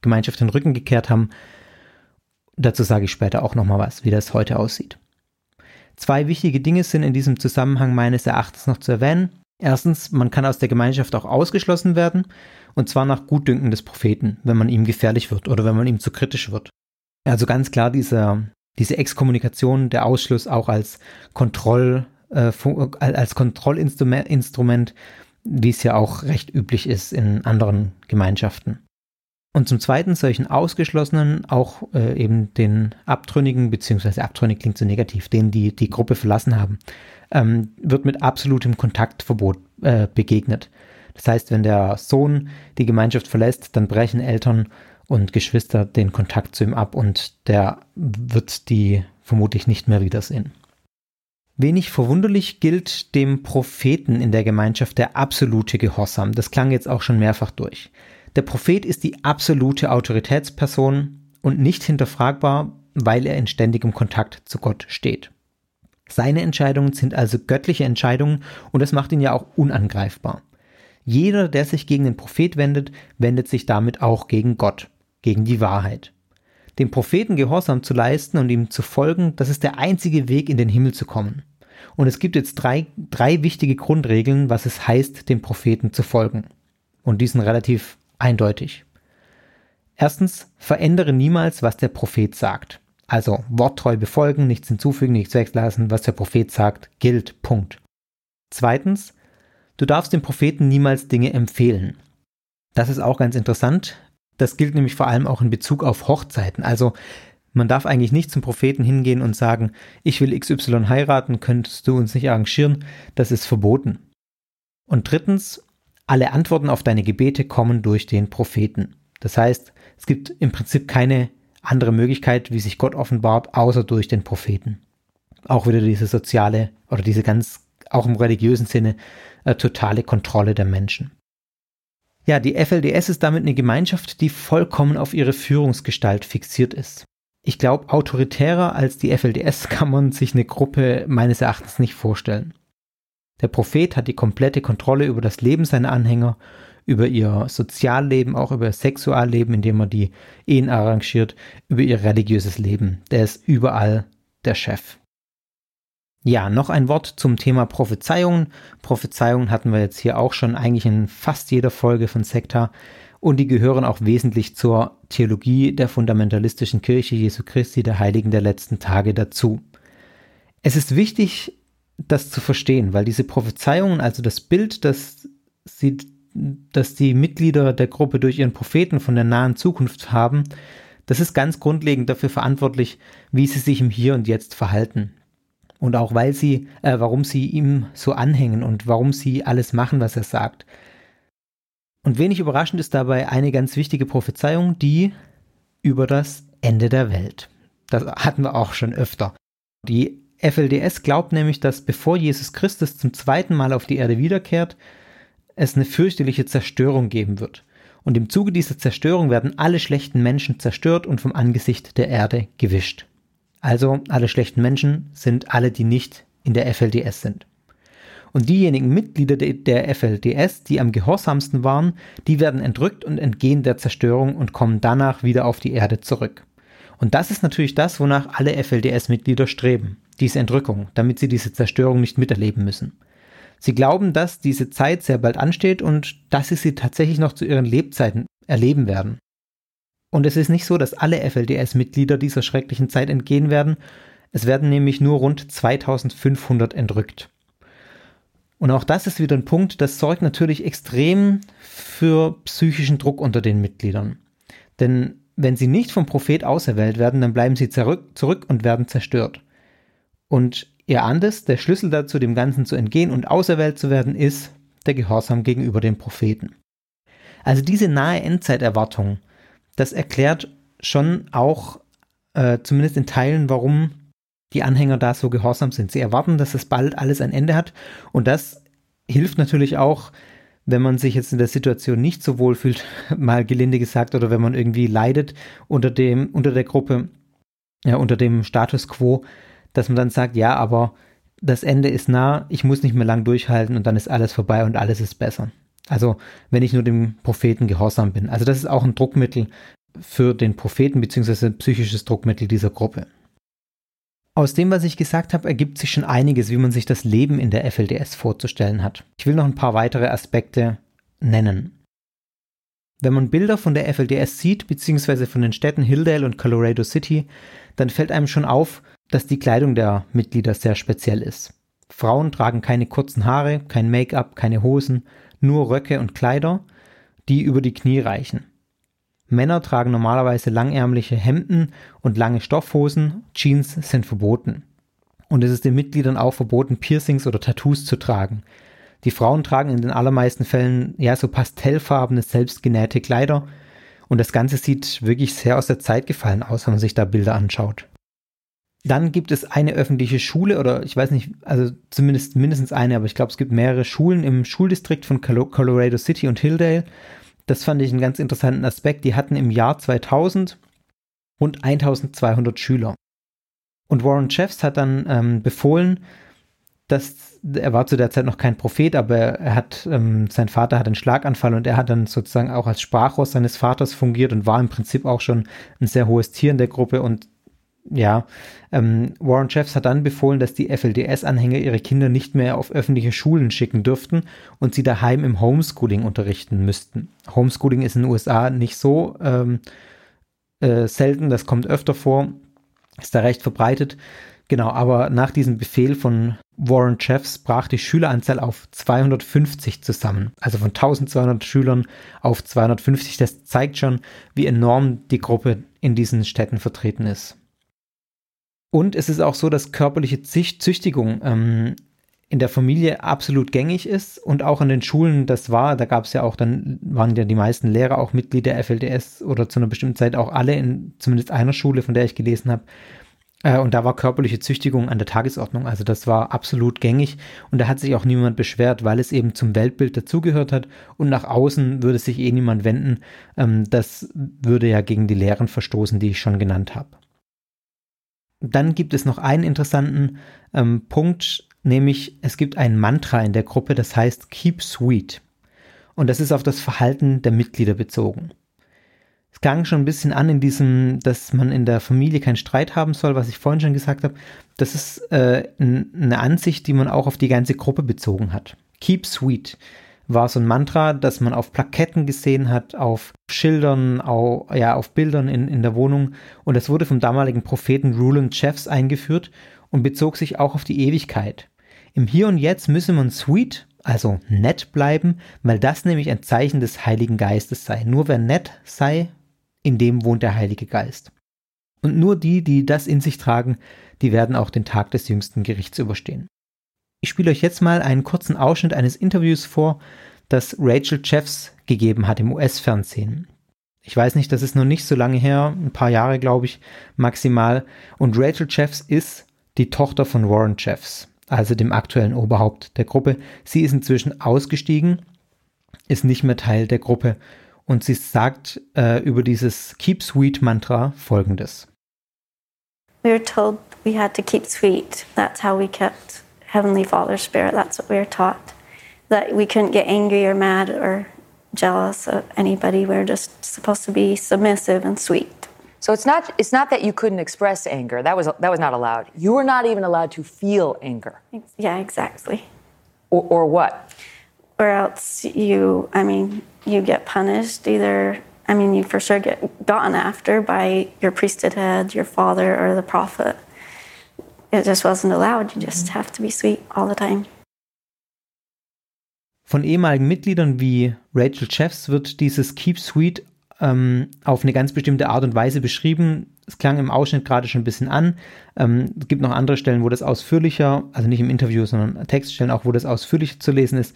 Gemeinschaft den Rücken gekehrt haben. Dazu sage ich später auch nochmal was, wie das heute aussieht. Zwei wichtige Dinge sind in diesem Zusammenhang meines Erachtens noch zu erwähnen. Erstens, man kann aus der Gemeinschaft auch ausgeschlossen werden, und zwar nach Gutdünken des Propheten, wenn man ihm gefährlich wird oder wenn man ihm zu kritisch wird. Also ganz klar dieser, diese Exkommunikation, der Ausschluss auch als Kontroll, äh, als Kontrollinstrument, wie es ja auch recht üblich ist in anderen Gemeinschaften. Und zum Zweiten solchen Ausgeschlossenen, auch äh, eben den Abtrünnigen, beziehungsweise abtrünnig klingt so negativ, denen die die Gruppe verlassen haben, ähm, wird mit absolutem Kontaktverbot äh, begegnet. Das heißt, wenn der Sohn die Gemeinschaft verlässt, dann brechen Eltern und Geschwister den Kontakt zu ihm ab und der wird die vermutlich nicht mehr wiedersehen. Wenig verwunderlich gilt dem Propheten in der Gemeinschaft der absolute Gehorsam. Das klang jetzt auch schon mehrfach durch. Der Prophet ist die absolute Autoritätsperson und nicht hinterfragbar, weil er in ständigem Kontakt zu Gott steht. Seine Entscheidungen sind also göttliche Entscheidungen und das macht ihn ja auch unangreifbar. Jeder, der sich gegen den Prophet wendet, wendet sich damit auch gegen Gott, gegen die Wahrheit. Dem Propheten Gehorsam zu leisten und ihm zu folgen, das ist der einzige Weg, in den Himmel zu kommen. Und es gibt jetzt drei, drei wichtige Grundregeln, was es heißt, dem Propheten zu folgen. Und die sind relativ eindeutig. Erstens, verändere niemals, was der Prophet sagt. Also worttreu befolgen, nichts hinzufügen, nichts weglassen, was der Prophet sagt, gilt. Punkt. Zweitens, du darfst dem Propheten niemals Dinge empfehlen. Das ist auch ganz interessant. Das gilt nämlich vor allem auch in Bezug auf Hochzeiten. Also man darf eigentlich nicht zum Propheten hingehen und sagen, ich will XY heiraten, könntest du uns nicht arrangieren. Das ist verboten. Und drittens, alle Antworten auf deine Gebete kommen durch den Propheten. Das heißt, es gibt im Prinzip keine andere Möglichkeit, wie sich Gott offenbart, außer durch den Propheten. Auch wieder diese soziale oder diese ganz, auch im religiösen Sinne, äh, totale Kontrolle der Menschen. Ja, die FLDS ist damit eine Gemeinschaft, die vollkommen auf ihre Führungsgestalt fixiert ist. Ich glaube, autoritärer als die FLDS kann man sich eine Gruppe meines Erachtens nicht vorstellen. Der Prophet hat die komplette Kontrolle über das Leben seiner Anhänger, über ihr Sozialleben, auch über ihr Sexualleben, indem er die Ehen arrangiert, über ihr religiöses Leben. Der ist überall der Chef. Ja, noch ein Wort zum Thema Prophezeiungen. Prophezeiungen hatten wir jetzt hier auch schon eigentlich in fast jeder Folge von Sekta und die gehören auch wesentlich zur Theologie der fundamentalistischen Kirche Jesu Christi, der Heiligen der letzten Tage dazu. Es ist wichtig, das zu verstehen, weil diese Prophezeiungen, also das Bild, das sie, dass die Mitglieder der Gruppe durch ihren Propheten von der nahen Zukunft haben, das ist ganz grundlegend dafür verantwortlich, wie sie sich im Hier und Jetzt verhalten und auch weil sie, äh, warum sie ihm so anhängen und warum sie alles machen, was er sagt. Und wenig überraschend ist dabei eine ganz wichtige Prophezeiung, die über das Ende der Welt. Das hatten wir auch schon öfter. Die FLDS glaubt nämlich, dass bevor Jesus Christus zum zweiten Mal auf die Erde wiederkehrt, es eine fürchterliche Zerstörung geben wird. Und im Zuge dieser Zerstörung werden alle schlechten Menschen zerstört und vom Angesicht der Erde gewischt. Also alle schlechten Menschen sind alle, die nicht in der FLDS sind. Und diejenigen Mitglieder der FLDS, die am gehorsamsten waren, die werden entrückt und entgehen der Zerstörung und kommen danach wieder auf die Erde zurück. Und das ist natürlich das, wonach alle FLDS-Mitglieder streben, diese Entrückung, damit sie diese Zerstörung nicht miterleben müssen. Sie glauben, dass diese Zeit sehr bald ansteht und dass sie sie tatsächlich noch zu ihren Lebzeiten erleben werden. Und es ist nicht so, dass alle FLDS-Mitglieder dieser schrecklichen Zeit entgehen werden. Es werden nämlich nur rund 2500 entrückt. Und auch das ist wieder ein Punkt, das sorgt natürlich extrem für psychischen Druck unter den Mitgliedern. Denn wenn sie nicht vom Prophet auserwählt werden, dann bleiben sie zurück, zurück und werden zerstört. Und ihr Andes, der Schlüssel dazu, dem Ganzen zu entgehen und auserwählt zu werden, ist der Gehorsam gegenüber dem Propheten. Also diese nahe Endzeiterwartung, das erklärt schon auch, äh, zumindest in Teilen, warum die Anhänger da so gehorsam sind. Sie erwarten, dass es bald alles ein Ende hat und das hilft natürlich auch, wenn man sich jetzt in der Situation nicht so wohl fühlt, mal gelinde gesagt, oder wenn man irgendwie leidet unter dem, unter der Gruppe, ja, unter dem Status quo, dass man dann sagt, ja, aber das Ende ist nah, ich muss nicht mehr lang durchhalten und dann ist alles vorbei und alles ist besser. Also wenn ich nur dem Propheten gehorsam bin. Also das ist auch ein Druckmittel für den Propheten beziehungsweise ein psychisches Druckmittel dieser Gruppe. Aus dem, was ich gesagt habe, ergibt sich schon einiges, wie man sich das Leben in der FLDS vorzustellen hat. Ich will noch ein paar weitere Aspekte nennen. Wenn man Bilder von der FLDS sieht, beziehungsweise von den Städten Hilldale und Colorado City, dann fällt einem schon auf, dass die Kleidung der Mitglieder sehr speziell ist. Frauen tragen keine kurzen Haare, kein Make-up, keine Hosen, nur Röcke und Kleider, die über die Knie reichen. Männer tragen normalerweise langärmliche Hemden und lange Stoffhosen, Jeans sind verboten. Und es ist den Mitgliedern auch verboten, Piercings oder Tattoos zu tragen. Die Frauen tragen in den allermeisten Fällen ja so pastellfarbene, selbstgenähte Kleider und das Ganze sieht wirklich sehr aus der Zeit gefallen aus, wenn man sich da Bilder anschaut. Dann gibt es eine öffentliche Schule oder ich weiß nicht, also zumindest mindestens eine, aber ich glaube, es gibt mehrere Schulen im Schuldistrikt von Colorado City und Hilldale. Das fand ich einen ganz interessanten Aspekt. Die hatten im Jahr 2000 rund 1200 Schüler. Und Warren Jeffs hat dann ähm, befohlen, dass er war zu der Zeit noch kein Prophet, aber er hat, ähm, sein Vater hat einen Schlaganfall und er hat dann sozusagen auch als Sprachrohr seines Vaters fungiert und war im Prinzip auch schon ein sehr hohes Tier in der Gruppe und ja, ähm, Warren Jeffs hat dann befohlen, dass die FLDS-Anhänger ihre Kinder nicht mehr auf öffentliche Schulen schicken dürften und sie daheim im Homeschooling unterrichten müssten. Homeschooling ist in den USA nicht so ähm, äh, selten, das kommt öfter vor, ist da recht verbreitet. Genau, aber nach diesem Befehl von Warren Jeffs brach die Schüleranzahl auf 250 zusammen. Also von 1200 Schülern auf 250. Das zeigt schon, wie enorm die Gruppe in diesen Städten vertreten ist. Und es ist auch so, dass körperliche Züchtigung ähm, in der Familie absolut gängig ist und auch an den Schulen das war. Da gab es ja auch, dann waren ja die meisten Lehrer auch Mitglied der FLDS oder zu einer bestimmten Zeit auch alle in zumindest einer Schule, von der ich gelesen habe. Äh, und da war körperliche Züchtigung an der Tagesordnung. Also das war absolut gängig und da hat sich auch niemand beschwert, weil es eben zum Weltbild dazugehört hat und nach außen würde sich eh niemand wenden. Ähm, das würde ja gegen die Lehren verstoßen, die ich schon genannt habe. Dann gibt es noch einen interessanten ähm, Punkt, nämlich es gibt ein Mantra in der Gruppe, das heißt Keep Sweet. Und das ist auf das Verhalten der Mitglieder bezogen. Es klang schon ein bisschen an in diesem, dass man in der Familie keinen Streit haben soll, was ich vorhin schon gesagt habe. Das ist äh, eine Ansicht, die man auch auf die ganze Gruppe bezogen hat. Keep Sweet war so ein Mantra, das man auf Plaketten gesehen hat, auf Schildern, auf, ja, auf Bildern in, in der Wohnung. Und das wurde vom damaligen Propheten Ruland Chefs eingeführt und bezog sich auch auf die Ewigkeit. Im Hier und Jetzt müsse man sweet, also nett bleiben, weil das nämlich ein Zeichen des Heiligen Geistes sei. Nur wer nett sei, in dem wohnt der Heilige Geist. Und nur die, die das in sich tragen, die werden auch den Tag des jüngsten Gerichts überstehen. Ich spiele euch jetzt mal einen kurzen Ausschnitt eines Interviews vor, das Rachel Jeffs gegeben hat im US-Fernsehen. Ich weiß nicht, das ist noch nicht so lange her, ein paar Jahre glaube ich maximal. Und Rachel Jeffs ist die Tochter von Warren Jeffs, also dem aktuellen Oberhaupt der Gruppe. Sie ist inzwischen ausgestiegen, ist nicht mehr Teil der Gruppe und sie sagt äh, über dieses Keep Sweet Mantra folgendes. We were told we had to keep sweet. That's how we kept Heavenly Father Spirit. That's what we were taught. That we couldn't get angry or mad or jealous of anybody. We are just supposed to be submissive and sweet. So it's not it's not that you couldn't express anger. That was that was not allowed. You were not even allowed to feel anger. Yeah, exactly. Or, or what? Or else you, I mean, you get punished either. I mean, you for sure get gotten after by your priesthood head, your father, or the prophet. It just wasn't allowed. You just have to be sweet all the time. Von ehemaligen Mitgliedern wie Rachel Jeffs wird dieses Keep Sweet ähm, auf eine ganz bestimmte Art und Weise beschrieben. Es klang im Ausschnitt gerade schon ein bisschen an. Ähm, es gibt noch andere Stellen, wo das ausführlicher, also nicht im Interview, sondern Textstellen auch, wo das ausführlicher zu lesen ist.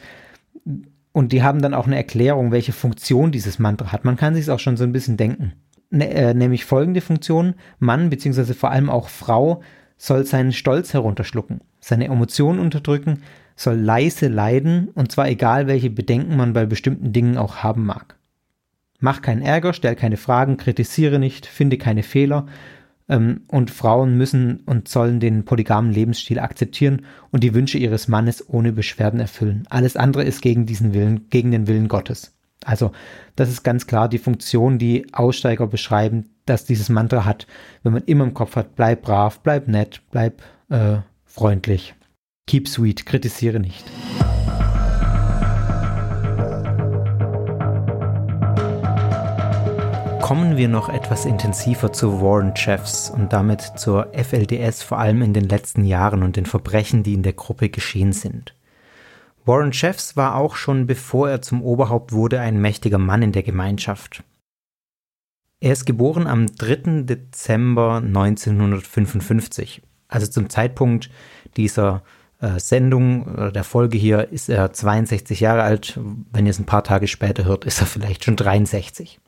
Und die haben dann auch eine Erklärung, welche Funktion dieses Mantra hat. Man kann sich es auch schon so ein bisschen denken. Ne, äh, nämlich folgende Funktion. Mann, beziehungsweise vor allem auch Frau, soll seinen Stolz herunterschlucken, seine Emotionen unterdrücken, soll leise leiden, und zwar egal, welche Bedenken man bei bestimmten Dingen auch haben mag. Mach keinen Ärger, stell keine Fragen, kritisiere nicht, finde keine Fehler, ähm, und Frauen müssen und sollen den polygamen Lebensstil akzeptieren und die Wünsche ihres Mannes ohne Beschwerden erfüllen. Alles andere ist gegen diesen Willen, gegen den Willen Gottes. Also, das ist ganz klar die Funktion, die Aussteiger beschreiben, dass dieses Mantra hat, wenn man immer im Kopf hat, bleib brav, bleib nett, bleib äh, freundlich. Keep sweet, kritisiere nicht. Kommen wir noch etwas intensiver zu Warren Chefs und damit zur FLDS, vor allem in den letzten Jahren und den Verbrechen, die in der Gruppe geschehen sind. Warren Chefs war auch schon bevor er zum Oberhaupt wurde ein mächtiger Mann in der Gemeinschaft. Er ist geboren am 3. Dezember 1955. Also zum Zeitpunkt dieser äh, Sendung oder der Folge hier ist er 62 Jahre alt. Wenn ihr es ein paar Tage später hört, ist er vielleicht schon 63.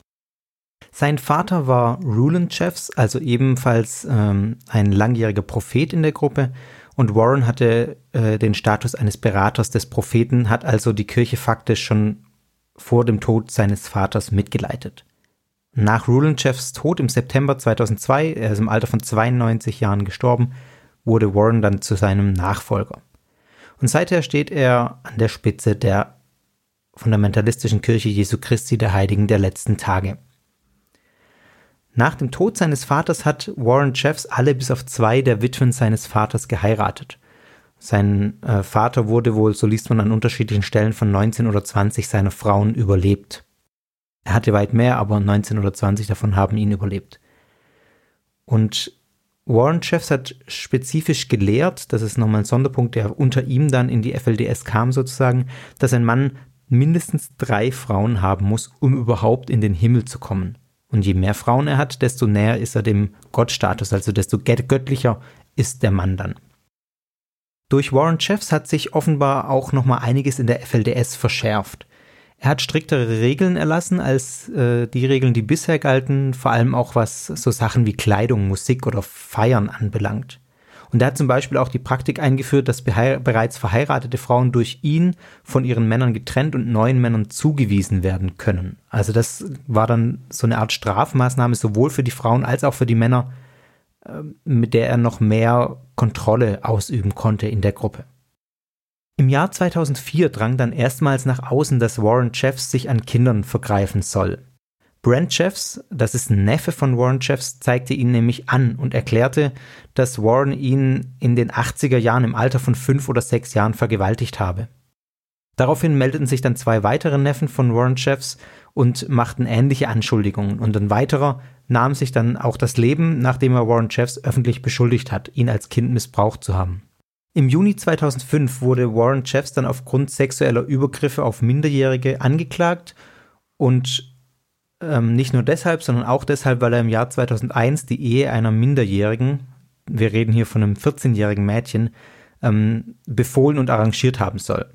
Sein Vater war Ruland Jeffs, also ebenfalls ähm, ein langjähriger Prophet in der Gruppe. Und Warren hatte äh, den Status eines Beraters des Propheten, hat also die Kirche faktisch schon vor dem Tod seines Vaters mitgeleitet. Nach Ruland Jeffs Tod im September 2002, er ist im Alter von 92 Jahren gestorben, wurde Warren dann zu seinem Nachfolger. Und seither steht er an der Spitze der fundamentalistischen Kirche Jesu Christi der Heiligen der letzten Tage. Nach dem Tod seines Vaters hat Warren Jeffs alle bis auf zwei der Witwen seines Vaters geheiratet. Sein äh, Vater wurde wohl, so liest man an unterschiedlichen Stellen, von 19 oder 20 seiner Frauen überlebt. Er hatte weit mehr, aber 19 oder 20 davon haben ihn überlebt. Und Warren Jeffs hat spezifisch gelehrt, das ist nochmal ein Sonderpunkt, der unter ihm dann in die FLDS kam sozusagen, dass ein Mann mindestens drei Frauen haben muss, um überhaupt in den Himmel zu kommen. Und je mehr Frauen er hat, desto näher ist er dem Gottstatus, also desto göttlicher ist der Mann dann. Durch Warren Jeffs hat sich offenbar auch nochmal einiges in der FLDS verschärft. Er hat striktere Regeln erlassen als äh, die Regeln, die bisher galten, vor allem auch was so Sachen wie Kleidung, Musik oder Feiern anbelangt. Und er hat zum Beispiel auch die Praktik eingeführt, dass bereits verheiratete Frauen durch ihn von ihren Männern getrennt und neuen Männern zugewiesen werden können. Also das war dann so eine Art Strafmaßnahme sowohl für die Frauen als auch für die Männer, ähm, mit der er noch mehr Kontrolle ausüben konnte in der Gruppe. Im Jahr 2004 drang dann erstmals nach außen, dass Warren Jeffs sich an Kindern vergreifen soll. Brent Jeffs, das ist ein Neffe von Warren Jeffs, zeigte ihn nämlich an und erklärte, dass Warren ihn in den 80er Jahren im Alter von fünf oder sechs Jahren vergewaltigt habe. Daraufhin meldeten sich dann zwei weitere Neffen von Warren Jeffs und machten ähnliche Anschuldigungen und ein weiterer nahm sich dann auch das Leben, nachdem er Warren Jeffs öffentlich beschuldigt hat, ihn als Kind missbraucht zu haben. Im Juni 2005 wurde Warren Jeffs dann aufgrund sexueller Übergriffe auf Minderjährige angeklagt und ähm, nicht nur deshalb, sondern auch deshalb, weil er im Jahr 2001 die Ehe einer Minderjährigen, wir reden hier von einem 14-jährigen Mädchen, ähm, befohlen und arrangiert haben soll.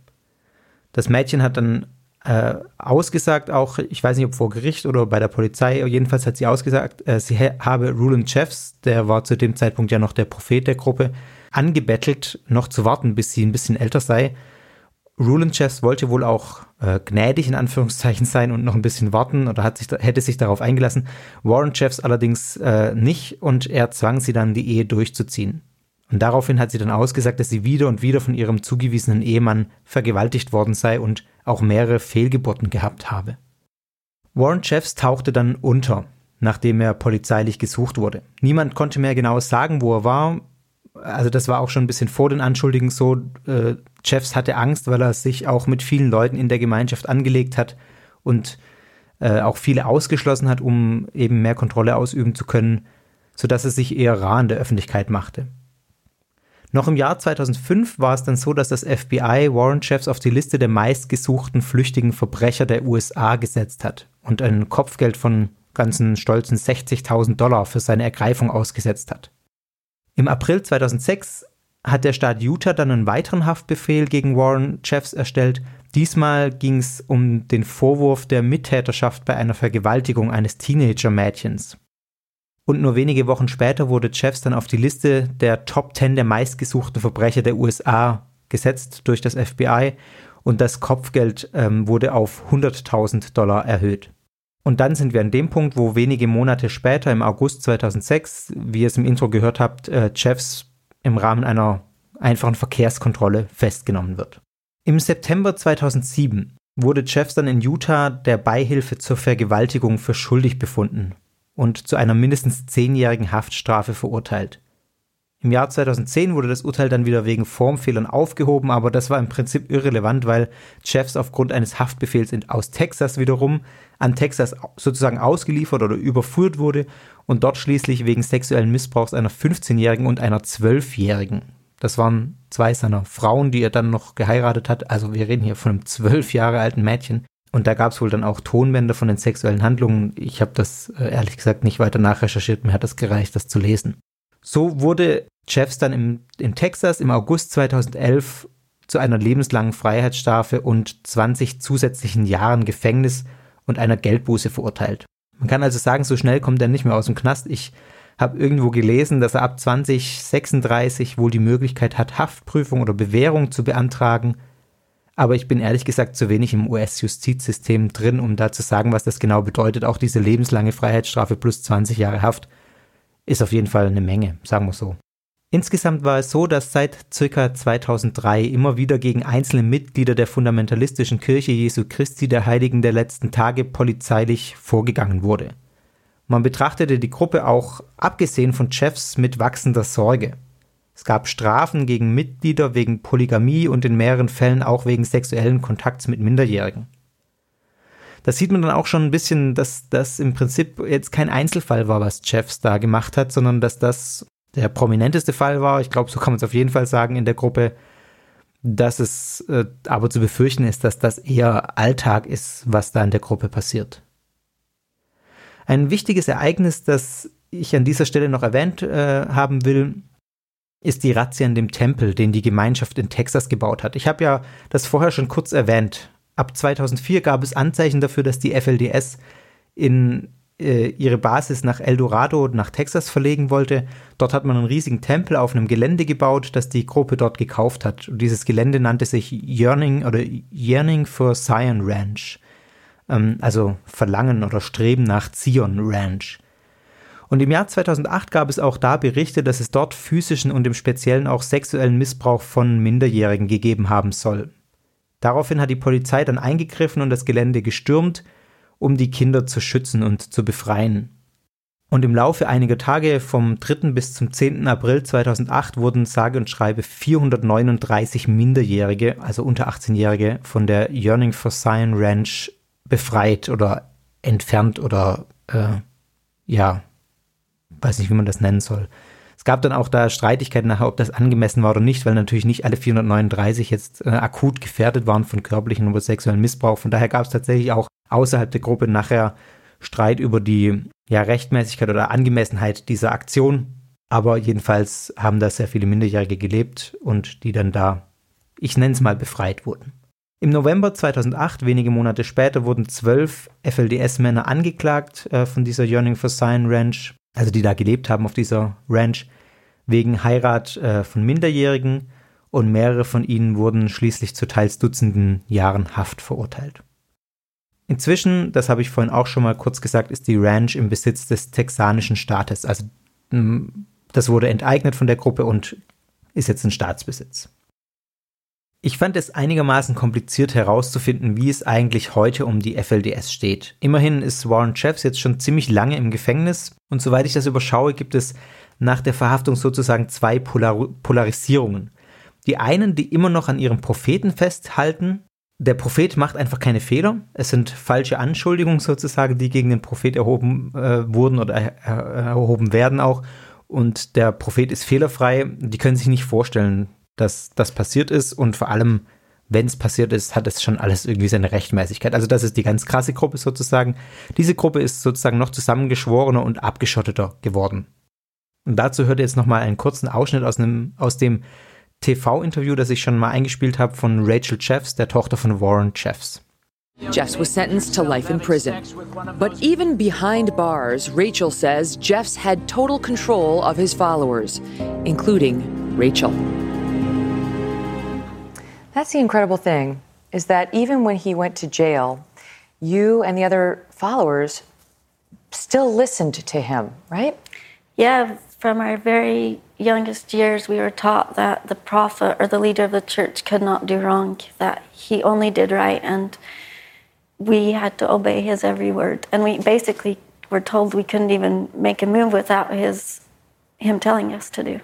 Das Mädchen hat dann äh, ausgesagt, auch, ich weiß nicht, ob vor Gericht oder bei der Polizei, jedenfalls hat sie ausgesagt, äh, sie habe Ruland Jeffs, der war zu dem Zeitpunkt ja noch der Prophet der Gruppe, angebettelt, noch zu warten, bis sie ein bisschen älter sei Ruland Chefs wollte wohl auch äh, gnädig in Anführungszeichen sein und noch ein bisschen warten oder hat sich, hätte sich darauf eingelassen. Warren Chefs allerdings äh, nicht und er zwang sie dann, die Ehe durchzuziehen. Und daraufhin hat sie dann ausgesagt, dass sie wieder und wieder von ihrem zugewiesenen Ehemann vergewaltigt worden sei und auch mehrere Fehlgeburten gehabt habe. Warren Chefs tauchte dann unter, nachdem er polizeilich gesucht wurde. Niemand konnte mehr genau sagen, wo er war also das war auch schon ein bisschen vor den Anschuldigungen so, äh, Jeffs hatte Angst, weil er sich auch mit vielen Leuten in der Gemeinschaft angelegt hat und äh, auch viele ausgeschlossen hat, um eben mehr Kontrolle ausüben zu können, sodass er sich eher rar in der Öffentlichkeit machte. Noch im Jahr 2005 war es dann so, dass das FBI Warren Jeffs auf die Liste der meistgesuchten flüchtigen Verbrecher der USA gesetzt hat und ein Kopfgeld von ganzen stolzen 60.000 Dollar für seine Ergreifung ausgesetzt hat. Im April 2006 hat der Staat Utah dann einen weiteren Haftbefehl gegen Warren Jeffs erstellt. Diesmal ging es um den Vorwurf der Mittäterschaft bei einer Vergewaltigung eines Teenager-Mädchens. Und nur wenige Wochen später wurde Jeffs dann auf die Liste der Top 10 der meistgesuchten Verbrecher der USA gesetzt durch das FBI und das Kopfgeld ähm, wurde auf 100.000 Dollar erhöht. Und dann sind wir an dem Punkt, wo wenige Monate später, im August 2006, wie ihr es im Intro gehört habt, äh, Jeffs im Rahmen einer einfachen Verkehrskontrolle festgenommen wird. Im September 2007 wurde Jeffs dann in Utah der Beihilfe zur Vergewaltigung für schuldig befunden und zu einer mindestens zehnjährigen Haftstrafe verurteilt. Im Jahr 2010 wurde das Urteil dann wieder wegen Formfehlern aufgehoben, aber das war im Prinzip irrelevant, weil Jeffs aufgrund eines Haftbefehls aus Texas wiederum an Texas sozusagen ausgeliefert oder überführt wurde und dort schließlich wegen sexuellen Missbrauchs einer 15-Jährigen und einer 12-Jährigen. Das waren zwei seiner Frauen, die er dann noch geheiratet hat. Also wir reden hier von einem zwölf Jahre alten Mädchen. Und da gab es wohl dann auch Tonbänder von den sexuellen Handlungen. Ich habe das äh, ehrlich gesagt nicht weiter nachrecherchiert. Mir hat das gereicht, das zu lesen. So wurde Jeffs dann im, in Texas im August 2011 zu einer lebenslangen Freiheitsstrafe und 20 zusätzlichen Jahren Gefängnis und einer Geldbuße verurteilt. Man kann also sagen, so schnell kommt er nicht mehr aus dem Knast. Ich habe irgendwo gelesen, dass er ab 2036 wohl die Möglichkeit hat, Haftprüfung oder Bewährung zu beantragen. Aber ich bin ehrlich gesagt zu wenig im US-Justizsystem drin, um da zu sagen, was das genau bedeutet. Auch diese lebenslange Freiheitsstrafe plus 20 Jahre Haft ist auf jeden Fall eine Menge, sagen wir so. Insgesamt war es so, dass seit ca. 2003 immer wieder gegen einzelne Mitglieder der fundamentalistischen Kirche Jesu Christi der Heiligen der letzten Tage polizeilich vorgegangen wurde. Man betrachtete die Gruppe auch, abgesehen von Chefs, mit wachsender Sorge. Es gab Strafen gegen Mitglieder wegen Polygamie und in mehreren Fällen auch wegen sexuellen Kontakts mit Minderjährigen. Da sieht man dann auch schon ein bisschen, dass das im Prinzip jetzt kein Einzelfall war, was Chefs da gemacht hat, sondern dass das der prominenteste Fall war. Ich glaube, so kann man es auf jeden Fall sagen in der Gruppe, dass es äh, aber zu befürchten ist, dass das eher Alltag ist, was da in der Gruppe passiert. Ein wichtiges Ereignis, das ich an dieser Stelle noch erwähnt äh, haben will, ist die Razzia in dem Tempel, den die Gemeinschaft in Texas gebaut hat. Ich habe ja das vorher schon kurz erwähnt. Ab 2004 gab es Anzeichen dafür, dass die FLDS in äh, ihre Basis nach El Dorado, nach Texas verlegen wollte. Dort hat man einen riesigen Tempel auf einem Gelände gebaut, das die Gruppe dort gekauft hat. Und dieses Gelände nannte sich Yearning oder Yearning for Zion Ranch ähm, also Verlangen oder Streben nach Zion Ranch. Und im Jahr 2008 gab es auch da Berichte, dass es dort physischen und im Speziellen auch sexuellen Missbrauch von Minderjährigen gegeben haben soll. Daraufhin hat die Polizei dann eingegriffen und das Gelände gestürmt, um die Kinder zu schützen und zu befreien. Und im Laufe einiger Tage vom 3. bis zum 10. April 2008 wurden sage und schreibe 439 Minderjährige, also unter 18-Jährige, von der Yearning for Zion Ranch befreit oder entfernt oder äh, ja, weiß nicht, wie man das nennen soll. Es gab dann auch da Streitigkeiten nachher, ob das angemessen war oder nicht, weil natürlich nicht alle 439 jetzt äh, akut gefährdet waren von körperlichen oder sexuellen Missbrauch. Von daher gab es tatsächlich auch außerhalb der Gruppe nachher Streit über die ja, Rechtmäßigkeit oder Angemessenheit dieser Aktion. Aber jedenfalls haben da sehr viele Minderjährige gelebt und die dann da, ich nenne es mal, befreit wurden. Im November 2008, wenige Monate später, wurden zwölf FLDS-Männer angeklagt äh, von dieser Yearning for Zion Ranch, also die da gelebt haben auf dieser Ranch, wegen Heirat äh, von Minderjährigen und mehrere von ihnen wurden schließlich zu teils Dutzenden Jahren Haft verurteilt. Inzwischen, das habe ich vorhin auch schon mal kurz gesagt, ist die Ranch im Besitz des texanischen Staates. Also das wurde enteignet von der Gruppe und ist jetzt ein Staatsbesitz. Ich fand es einigermaßen kompliziert herauszufinden, wie es eigentlich heute um die FLDS steht. Immerhin ist Warren Jeffs jetzt schon ziemlich lange im Gefängnis und soweit ich das überschaue, gibt es nach der Verhaftung sozusagen zwei Polar Polarisierungen. Die einen, die immer noch an ihrem Propheten festhalten. Der Prophet macht einfach keine Fehler. Es sind falsche Anschuldigungen sozusagen, die gegen den Prophet erhoben äh, wurden oder er erhoben werden auch. Und der Prophet ist fehlerfrei. Die können sich nicht vorstellen, dass das passiert ist und vor allem, wenn es passiert ist, hat es schon alles irgendwie seine Rechtmäßigkeit. Also das ist die ganz krasse Gruppe sozusagen. Diese Gruppe ist sozusagen noch zusammengeschworener und abgeschotteter geworden. Und dazu hört ihr jetzt nochmal einen kurzen Ausschnitt aus, einem, aus dem TV-Interview, das ich schon mal eingespielt habe von Rachel Jeffs, der Tochter von Warren Jeffs. Jeffs was sentenced to life in prison. But even behind bars, Rachel says Jeffs had total control of his followers, including Rachel. That's the incredible thing, is that even when he went to jail, you and the other followers still listened to him, right? Yeah, from our very youngest years, we were taught that the prophet or the leader of the church could not do wrong, that he only did right, and we had to obey his every word. And we basically were told we couldn't even make a move without his him telling us to do.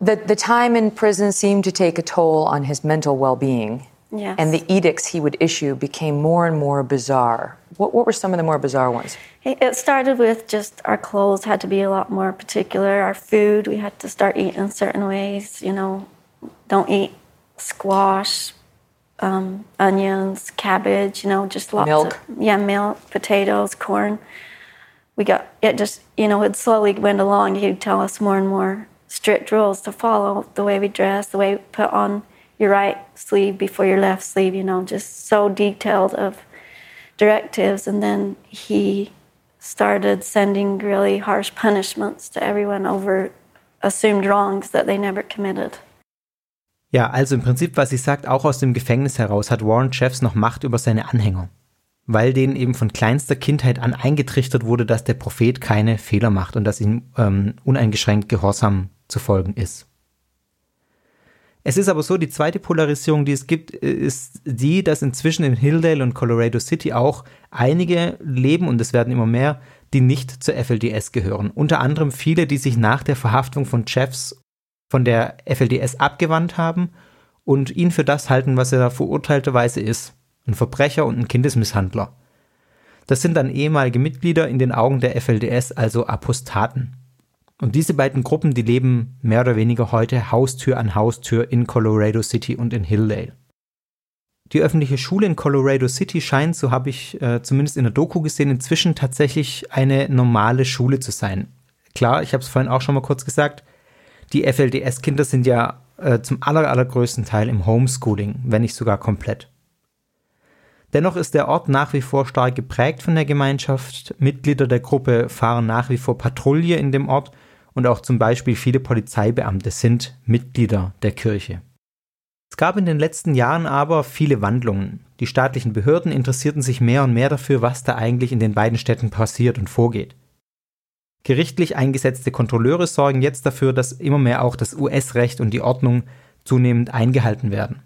The, the time in prison seemed to take a toll on his mental well being. Yes. And the edicts he would issue became more and more bizarre. What, what were some of the more bizarre ones? It started with just our clothes had to be a lot more particular. Our food, we had to start eating certain ways. You know, don't eat squash, um, onions, cabbage. You know, just lots milk. of yeah, milk, potatoes, corn. We got it. Just you know, it slowly went along. He'd tell us more and more strict rules to follow the way we dress, the way we put on your right sleeve before your left sleeve, you know, just so detailed of directives. And then he started sending really harsh punishments to everyone over assumed wrongs that they never committed. Ja, also im Prinzip, was sie sagt, auch aus dem Gefängnis heraus hat Warren Jeffs noch Macht über seine Anhänger, weil denen eben von kleinster Kindheit an eingetrichtert wurde, dass der Prophet keine Fehler macht und dass ihm ähm, uneingeschränkt Gehorsam zu folgen ist. Es ist aber so, die zweite Polarisierung, die es gibt, ist die, dass inzwischen in Hilldale und Colorado City auch einige leben, und es werden immer mehr, die nicht zur FLDS gehören. Unter anderem viele, die sich nach der Verhaftung von Jeffs von der FLDS abgewandt haben und ihn für das halten, was er verurteilterweise ist. Ein Verbrecher und ein Kindesmisshandler. Das sind dann ehemalige Mitglieder in den Augen der FLDS, also Apostaten. Und diese beiden Gruppen, die leben mehr oder weniger heute Haustür an Haustür in Colorado City und in Hilldale. Die öffentliche Schule in Colorado City scheint, so habe ich äh, zumindest in der Doku gesehen, inzwischen tatsächlich eine normale Schule zu sein. Klar, ich habe es vorhin auch schon mal kurz gesagt, die FLDS-Kinder sind ja äh, zum aller, allergrößten Teil im Homeschooling, wenn nicht sogar komplett. Dennoch ist der Ort nach wie vor stark geprägt von der Gemeinschaft. Mitglieder der Gruppe fahren nach wie vor Patrouille in dem Ort und auch zum Beispiel viele Polizeibeamte sind Mitglieder der Kirche. Es gab in den letzten Jahren aber viele Wandlungen. Die staatlichen Behörden interessierten sich mehr und mehr dafür, was da eigentlich in den beiden Städten passiert und vorgeht. Gerichtlich eingesetzte Kontrolleure sorgen jetzt dafür, dass immer mehr auch das US-Recht und die Ordnung zunehmend eingehalten werden.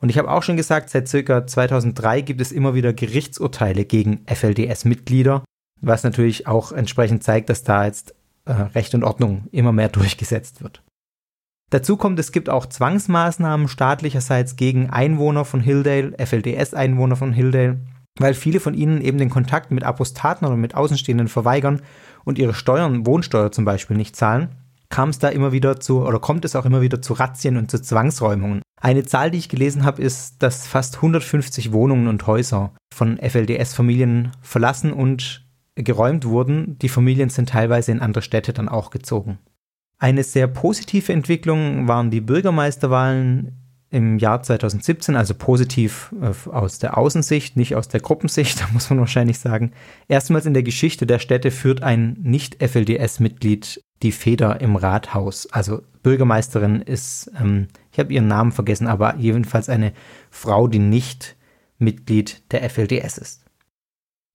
Und ich habe auch schon gesagt, seit ca. 2003 gibt es immer wieder Gerichtsurteile gegen FLDS-Mitglieder, was natürlich auch entsprechend zeigt, dass da jetzt äh, Recht und Ordnung immer mehr durchgesetzt wird. Dazu kommt, es gibt auch Zwangsmaßnahmen staatlicherseits gegen Einwohner von Hilldale, FLDS-Einwohner von Hilldale, weil viele von ihnen eben den Kontakt mit Apostaten oder mit Außenstehenden verweigern und ihre Steuern, Wohnsteuer zum Beispiel, nicht zahlen, kam es da immer wieder zu, oder kommt es auch immer wieder zu Razzien und zu Zwangsräumungen. Eine Zahl, die ich gelesen habe, ist, dass fast 150 Wohnungen und Häuser von FLDS-Familien verlassen und geräumt wurden. Die Familien sind teilweise in andere Städte dann auch gezogen. Eine sehr positive Entwicklung waren die Bürgermeisterwahlen im Jahr 2017, also positiv äh, aus der Außensicht, nicht aus der Gruppensicht, da muss man wahrscheinlich sagen. Erstmals in der Geschichte der Städte führt ein Nicht-FLDS-Mitglied die Feder im Rathaus. Also Bürgermeisterin ist, ähm, ich habe ihren Namen vergessen, aber jedenfalls eine Frau, die nicht Mitglied der FLDS ist.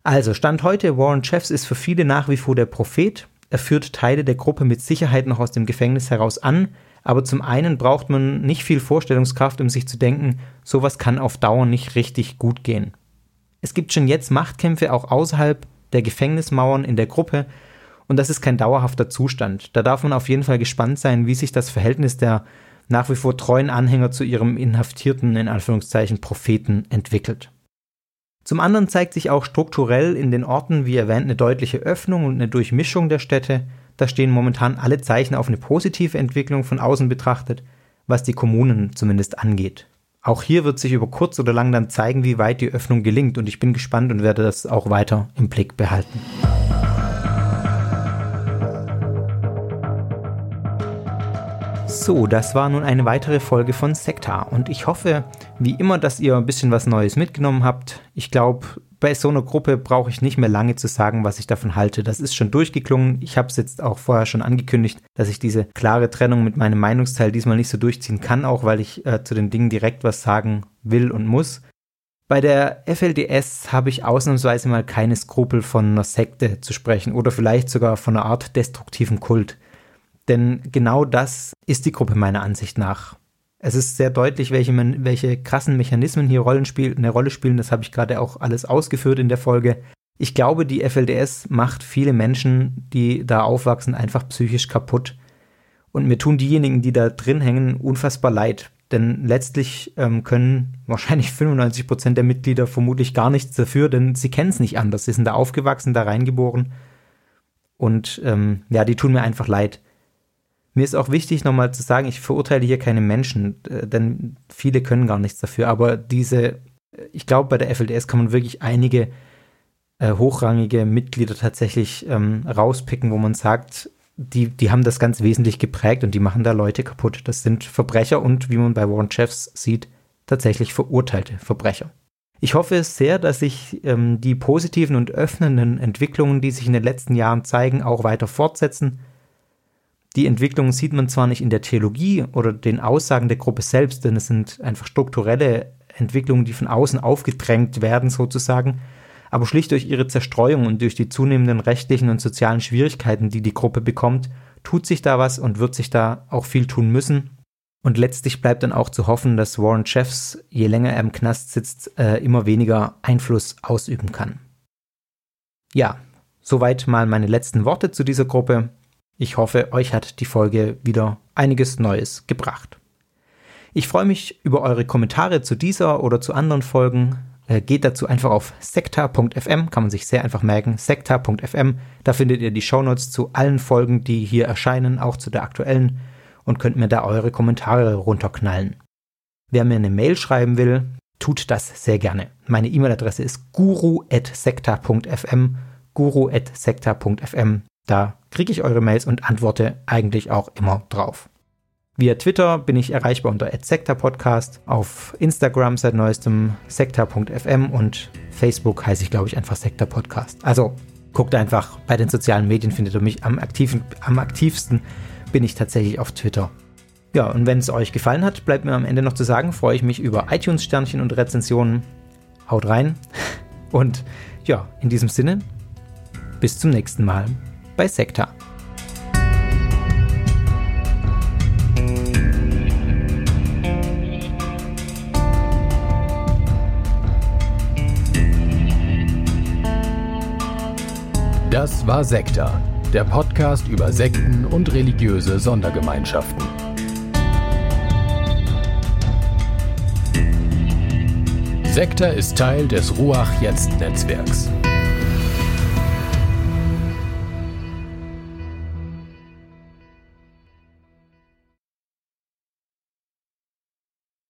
Also, Stand heute, Warren Jeffs ist für viele nach wie vor der Prophet. Er führt Teile der Gruppe mit Sicherheit noch aus dem Gefängnis heraus an, aber zum einen braucht man nicht viel Vorstellungskraft, um sich zu denken, sowas kann auf Dauer nicht richtig gut gehen. Es gibt schon jetzt Machtkämpfe auch außerhalb der Gefängnismauern in der Gruppe und das ist kein dauerhafter Zustand. Da darf man auf jeden Fall gespannt sein, wie sich das Verhältnis der nach wie vor treuen Anhänger zu ihrem inhaftierten, in Anführungszeichen, Propheten entwickelt. Zum anderen zeigt sich auch strukturell in den Orten, wie erwähnt, eine deutliche Öffnung und eine Durchmischung der Städte. Da stehen momentan alle Zeichen auf eine positive Entwicklung von außen betrachtet, was die Kommunen zumindest angeht. Auch hier wird sich über kurz oder lang dann zeigen, wie weit die Öffnung gelingt und ich bin gespannt und werde das auch weiter im Blick behalten. So, das war nun eine weitere Folge von Sektar und ich hoffe, wie immer, dass ihr ein bisschen was Neues mitgenommen habt. Ich glaube, bei so einer Gruppe brauche ich nicht mehr lange zu sagen, was ich davon halte. Das ist schon durchgeklungen. Ich habe es jetzt auch vorher schon angekündigt, dass ich diese klare Trennung mit meinem Meinungsteil diesmal nicht so durchziehen kann, auch weil ich äh, zu den Dingen direkt was sagen will und muss. Bei der FLDS habe ich ausnahmsweise mal keine Skrupel von einer Sekte zu sprechen oder vielleicht sogar von einer Art destruktiven Kult. Denn genau das ist die Gruppe meiner Ansicht nach. Es ist sehr deutlich, welche, welche krassen Mechanismen hier Rollenspiel, eine Rolle spielen. Das habe ich gerade auch alles ausgeführt in der Folge. Ich glaube, die FLDS macht viele Menschen, die da aufwachsen, einfach psychisch kaputt. Und mir tun diejenigen, die da drin hängen, unfassbar leid. Denn letztlich ähm, können wahrscheinlich 95 Prozent der Mitglieder vermutlich gar nichts dafür, denn sie kennen es nicht anders. Sie sind da aufgewachsen, da reingeboren. Und ähm, ja, die tun mir einfach leid. Mir ist auch wichtig, nochmal zu sagen, ich verurteile hier keine Menschen, äh, denn viele können gar nichts dafür. Aber diese, ich glaube, bei der FLDS kann man wirklich einige äh, hochrangige Mitglieder tatsächlich ähm, rauspicken, wo man sagt, die, die haben das ganz wesentlich geprägt und die machen da Leute kaputt. Das sind Verbrecher und, wie man bei Warren Jeffs sieht, tatsächlich verurteilte Verbrecher. Ich hoffe sehr, dass sich ähm, die positiven und öffnenden Entwicklungen, die sich in den letzten Jahren zeigen, auch weiter fortsetzen. Die Entwicklungen sieht man zwar nicht in der Theologie oder den Aussagen der Gruppe selbst, denn es sind einfach strukturelle Entwicklungen, die von außen aufgedrängt werden sozusagen, aber schlicht durch ihre Zerstreuung und durch die zunehmenden rechtlichen und sozialen Schwierigkeiten, die die Gruppe bekommt, tut sich da was und wird sich da auch viel tun müssen. Und letztlich bleibt dann auch zu hoffen, dass Warren Jeffs, je länger er im Knast sitzt, äh, immer weniger Einfluss ausüben kann. Ja, soweit mal meine letzten Worte zu dieser Gruppe. Ich hoffe, euch hat die Folge wieder einiges Neues gebracht. Ich freue mich über eure Kommentare zu dieser oder zu anderen Folgen. Äh, geht dazu einfach auf sekta.fm, kann man sich sehr einfach merken, sekta.fm. Da findet ihr die Shownotes zu allen Folgen, die hier erscheinen, auch zu der aktuellen und könnt mir da eure Kommentare runterknallen. Wer mir eine Mail schreiben will, tut das sehr gerne. Meine E-Mail-Adresse ist guru.sekta.fm, guru.sekta.fm. Da kriege ich eure Mails und antworte eigentlich auch immer drauf. Via Twitter bin ich erreichbar unter @sekta_podcast, auf Instagram seit neuestem sekta.fm und Facebook heiße ich glaube ich einfach Sekta Podcast. Also guckt einfach, bei den sozialen Medien findet ihr mich am, aktiven, am aktivsten bin ich tatsächlich auf Twitter. Ja, und wenn es euch gefallen hat, bleibt mir am Ende noch zu sagen, freue ich mich über iTunes-Sternchen und Rezensionen. Haut rein. Und ja, in diesem Sinne, bis zum nächsten Mal bei Sekta. Das war Sekta der Podcast über Sekten und religiöse Sondergemeinschaften. Sekta ist Teil des Ruach Jetzt Netzwerks.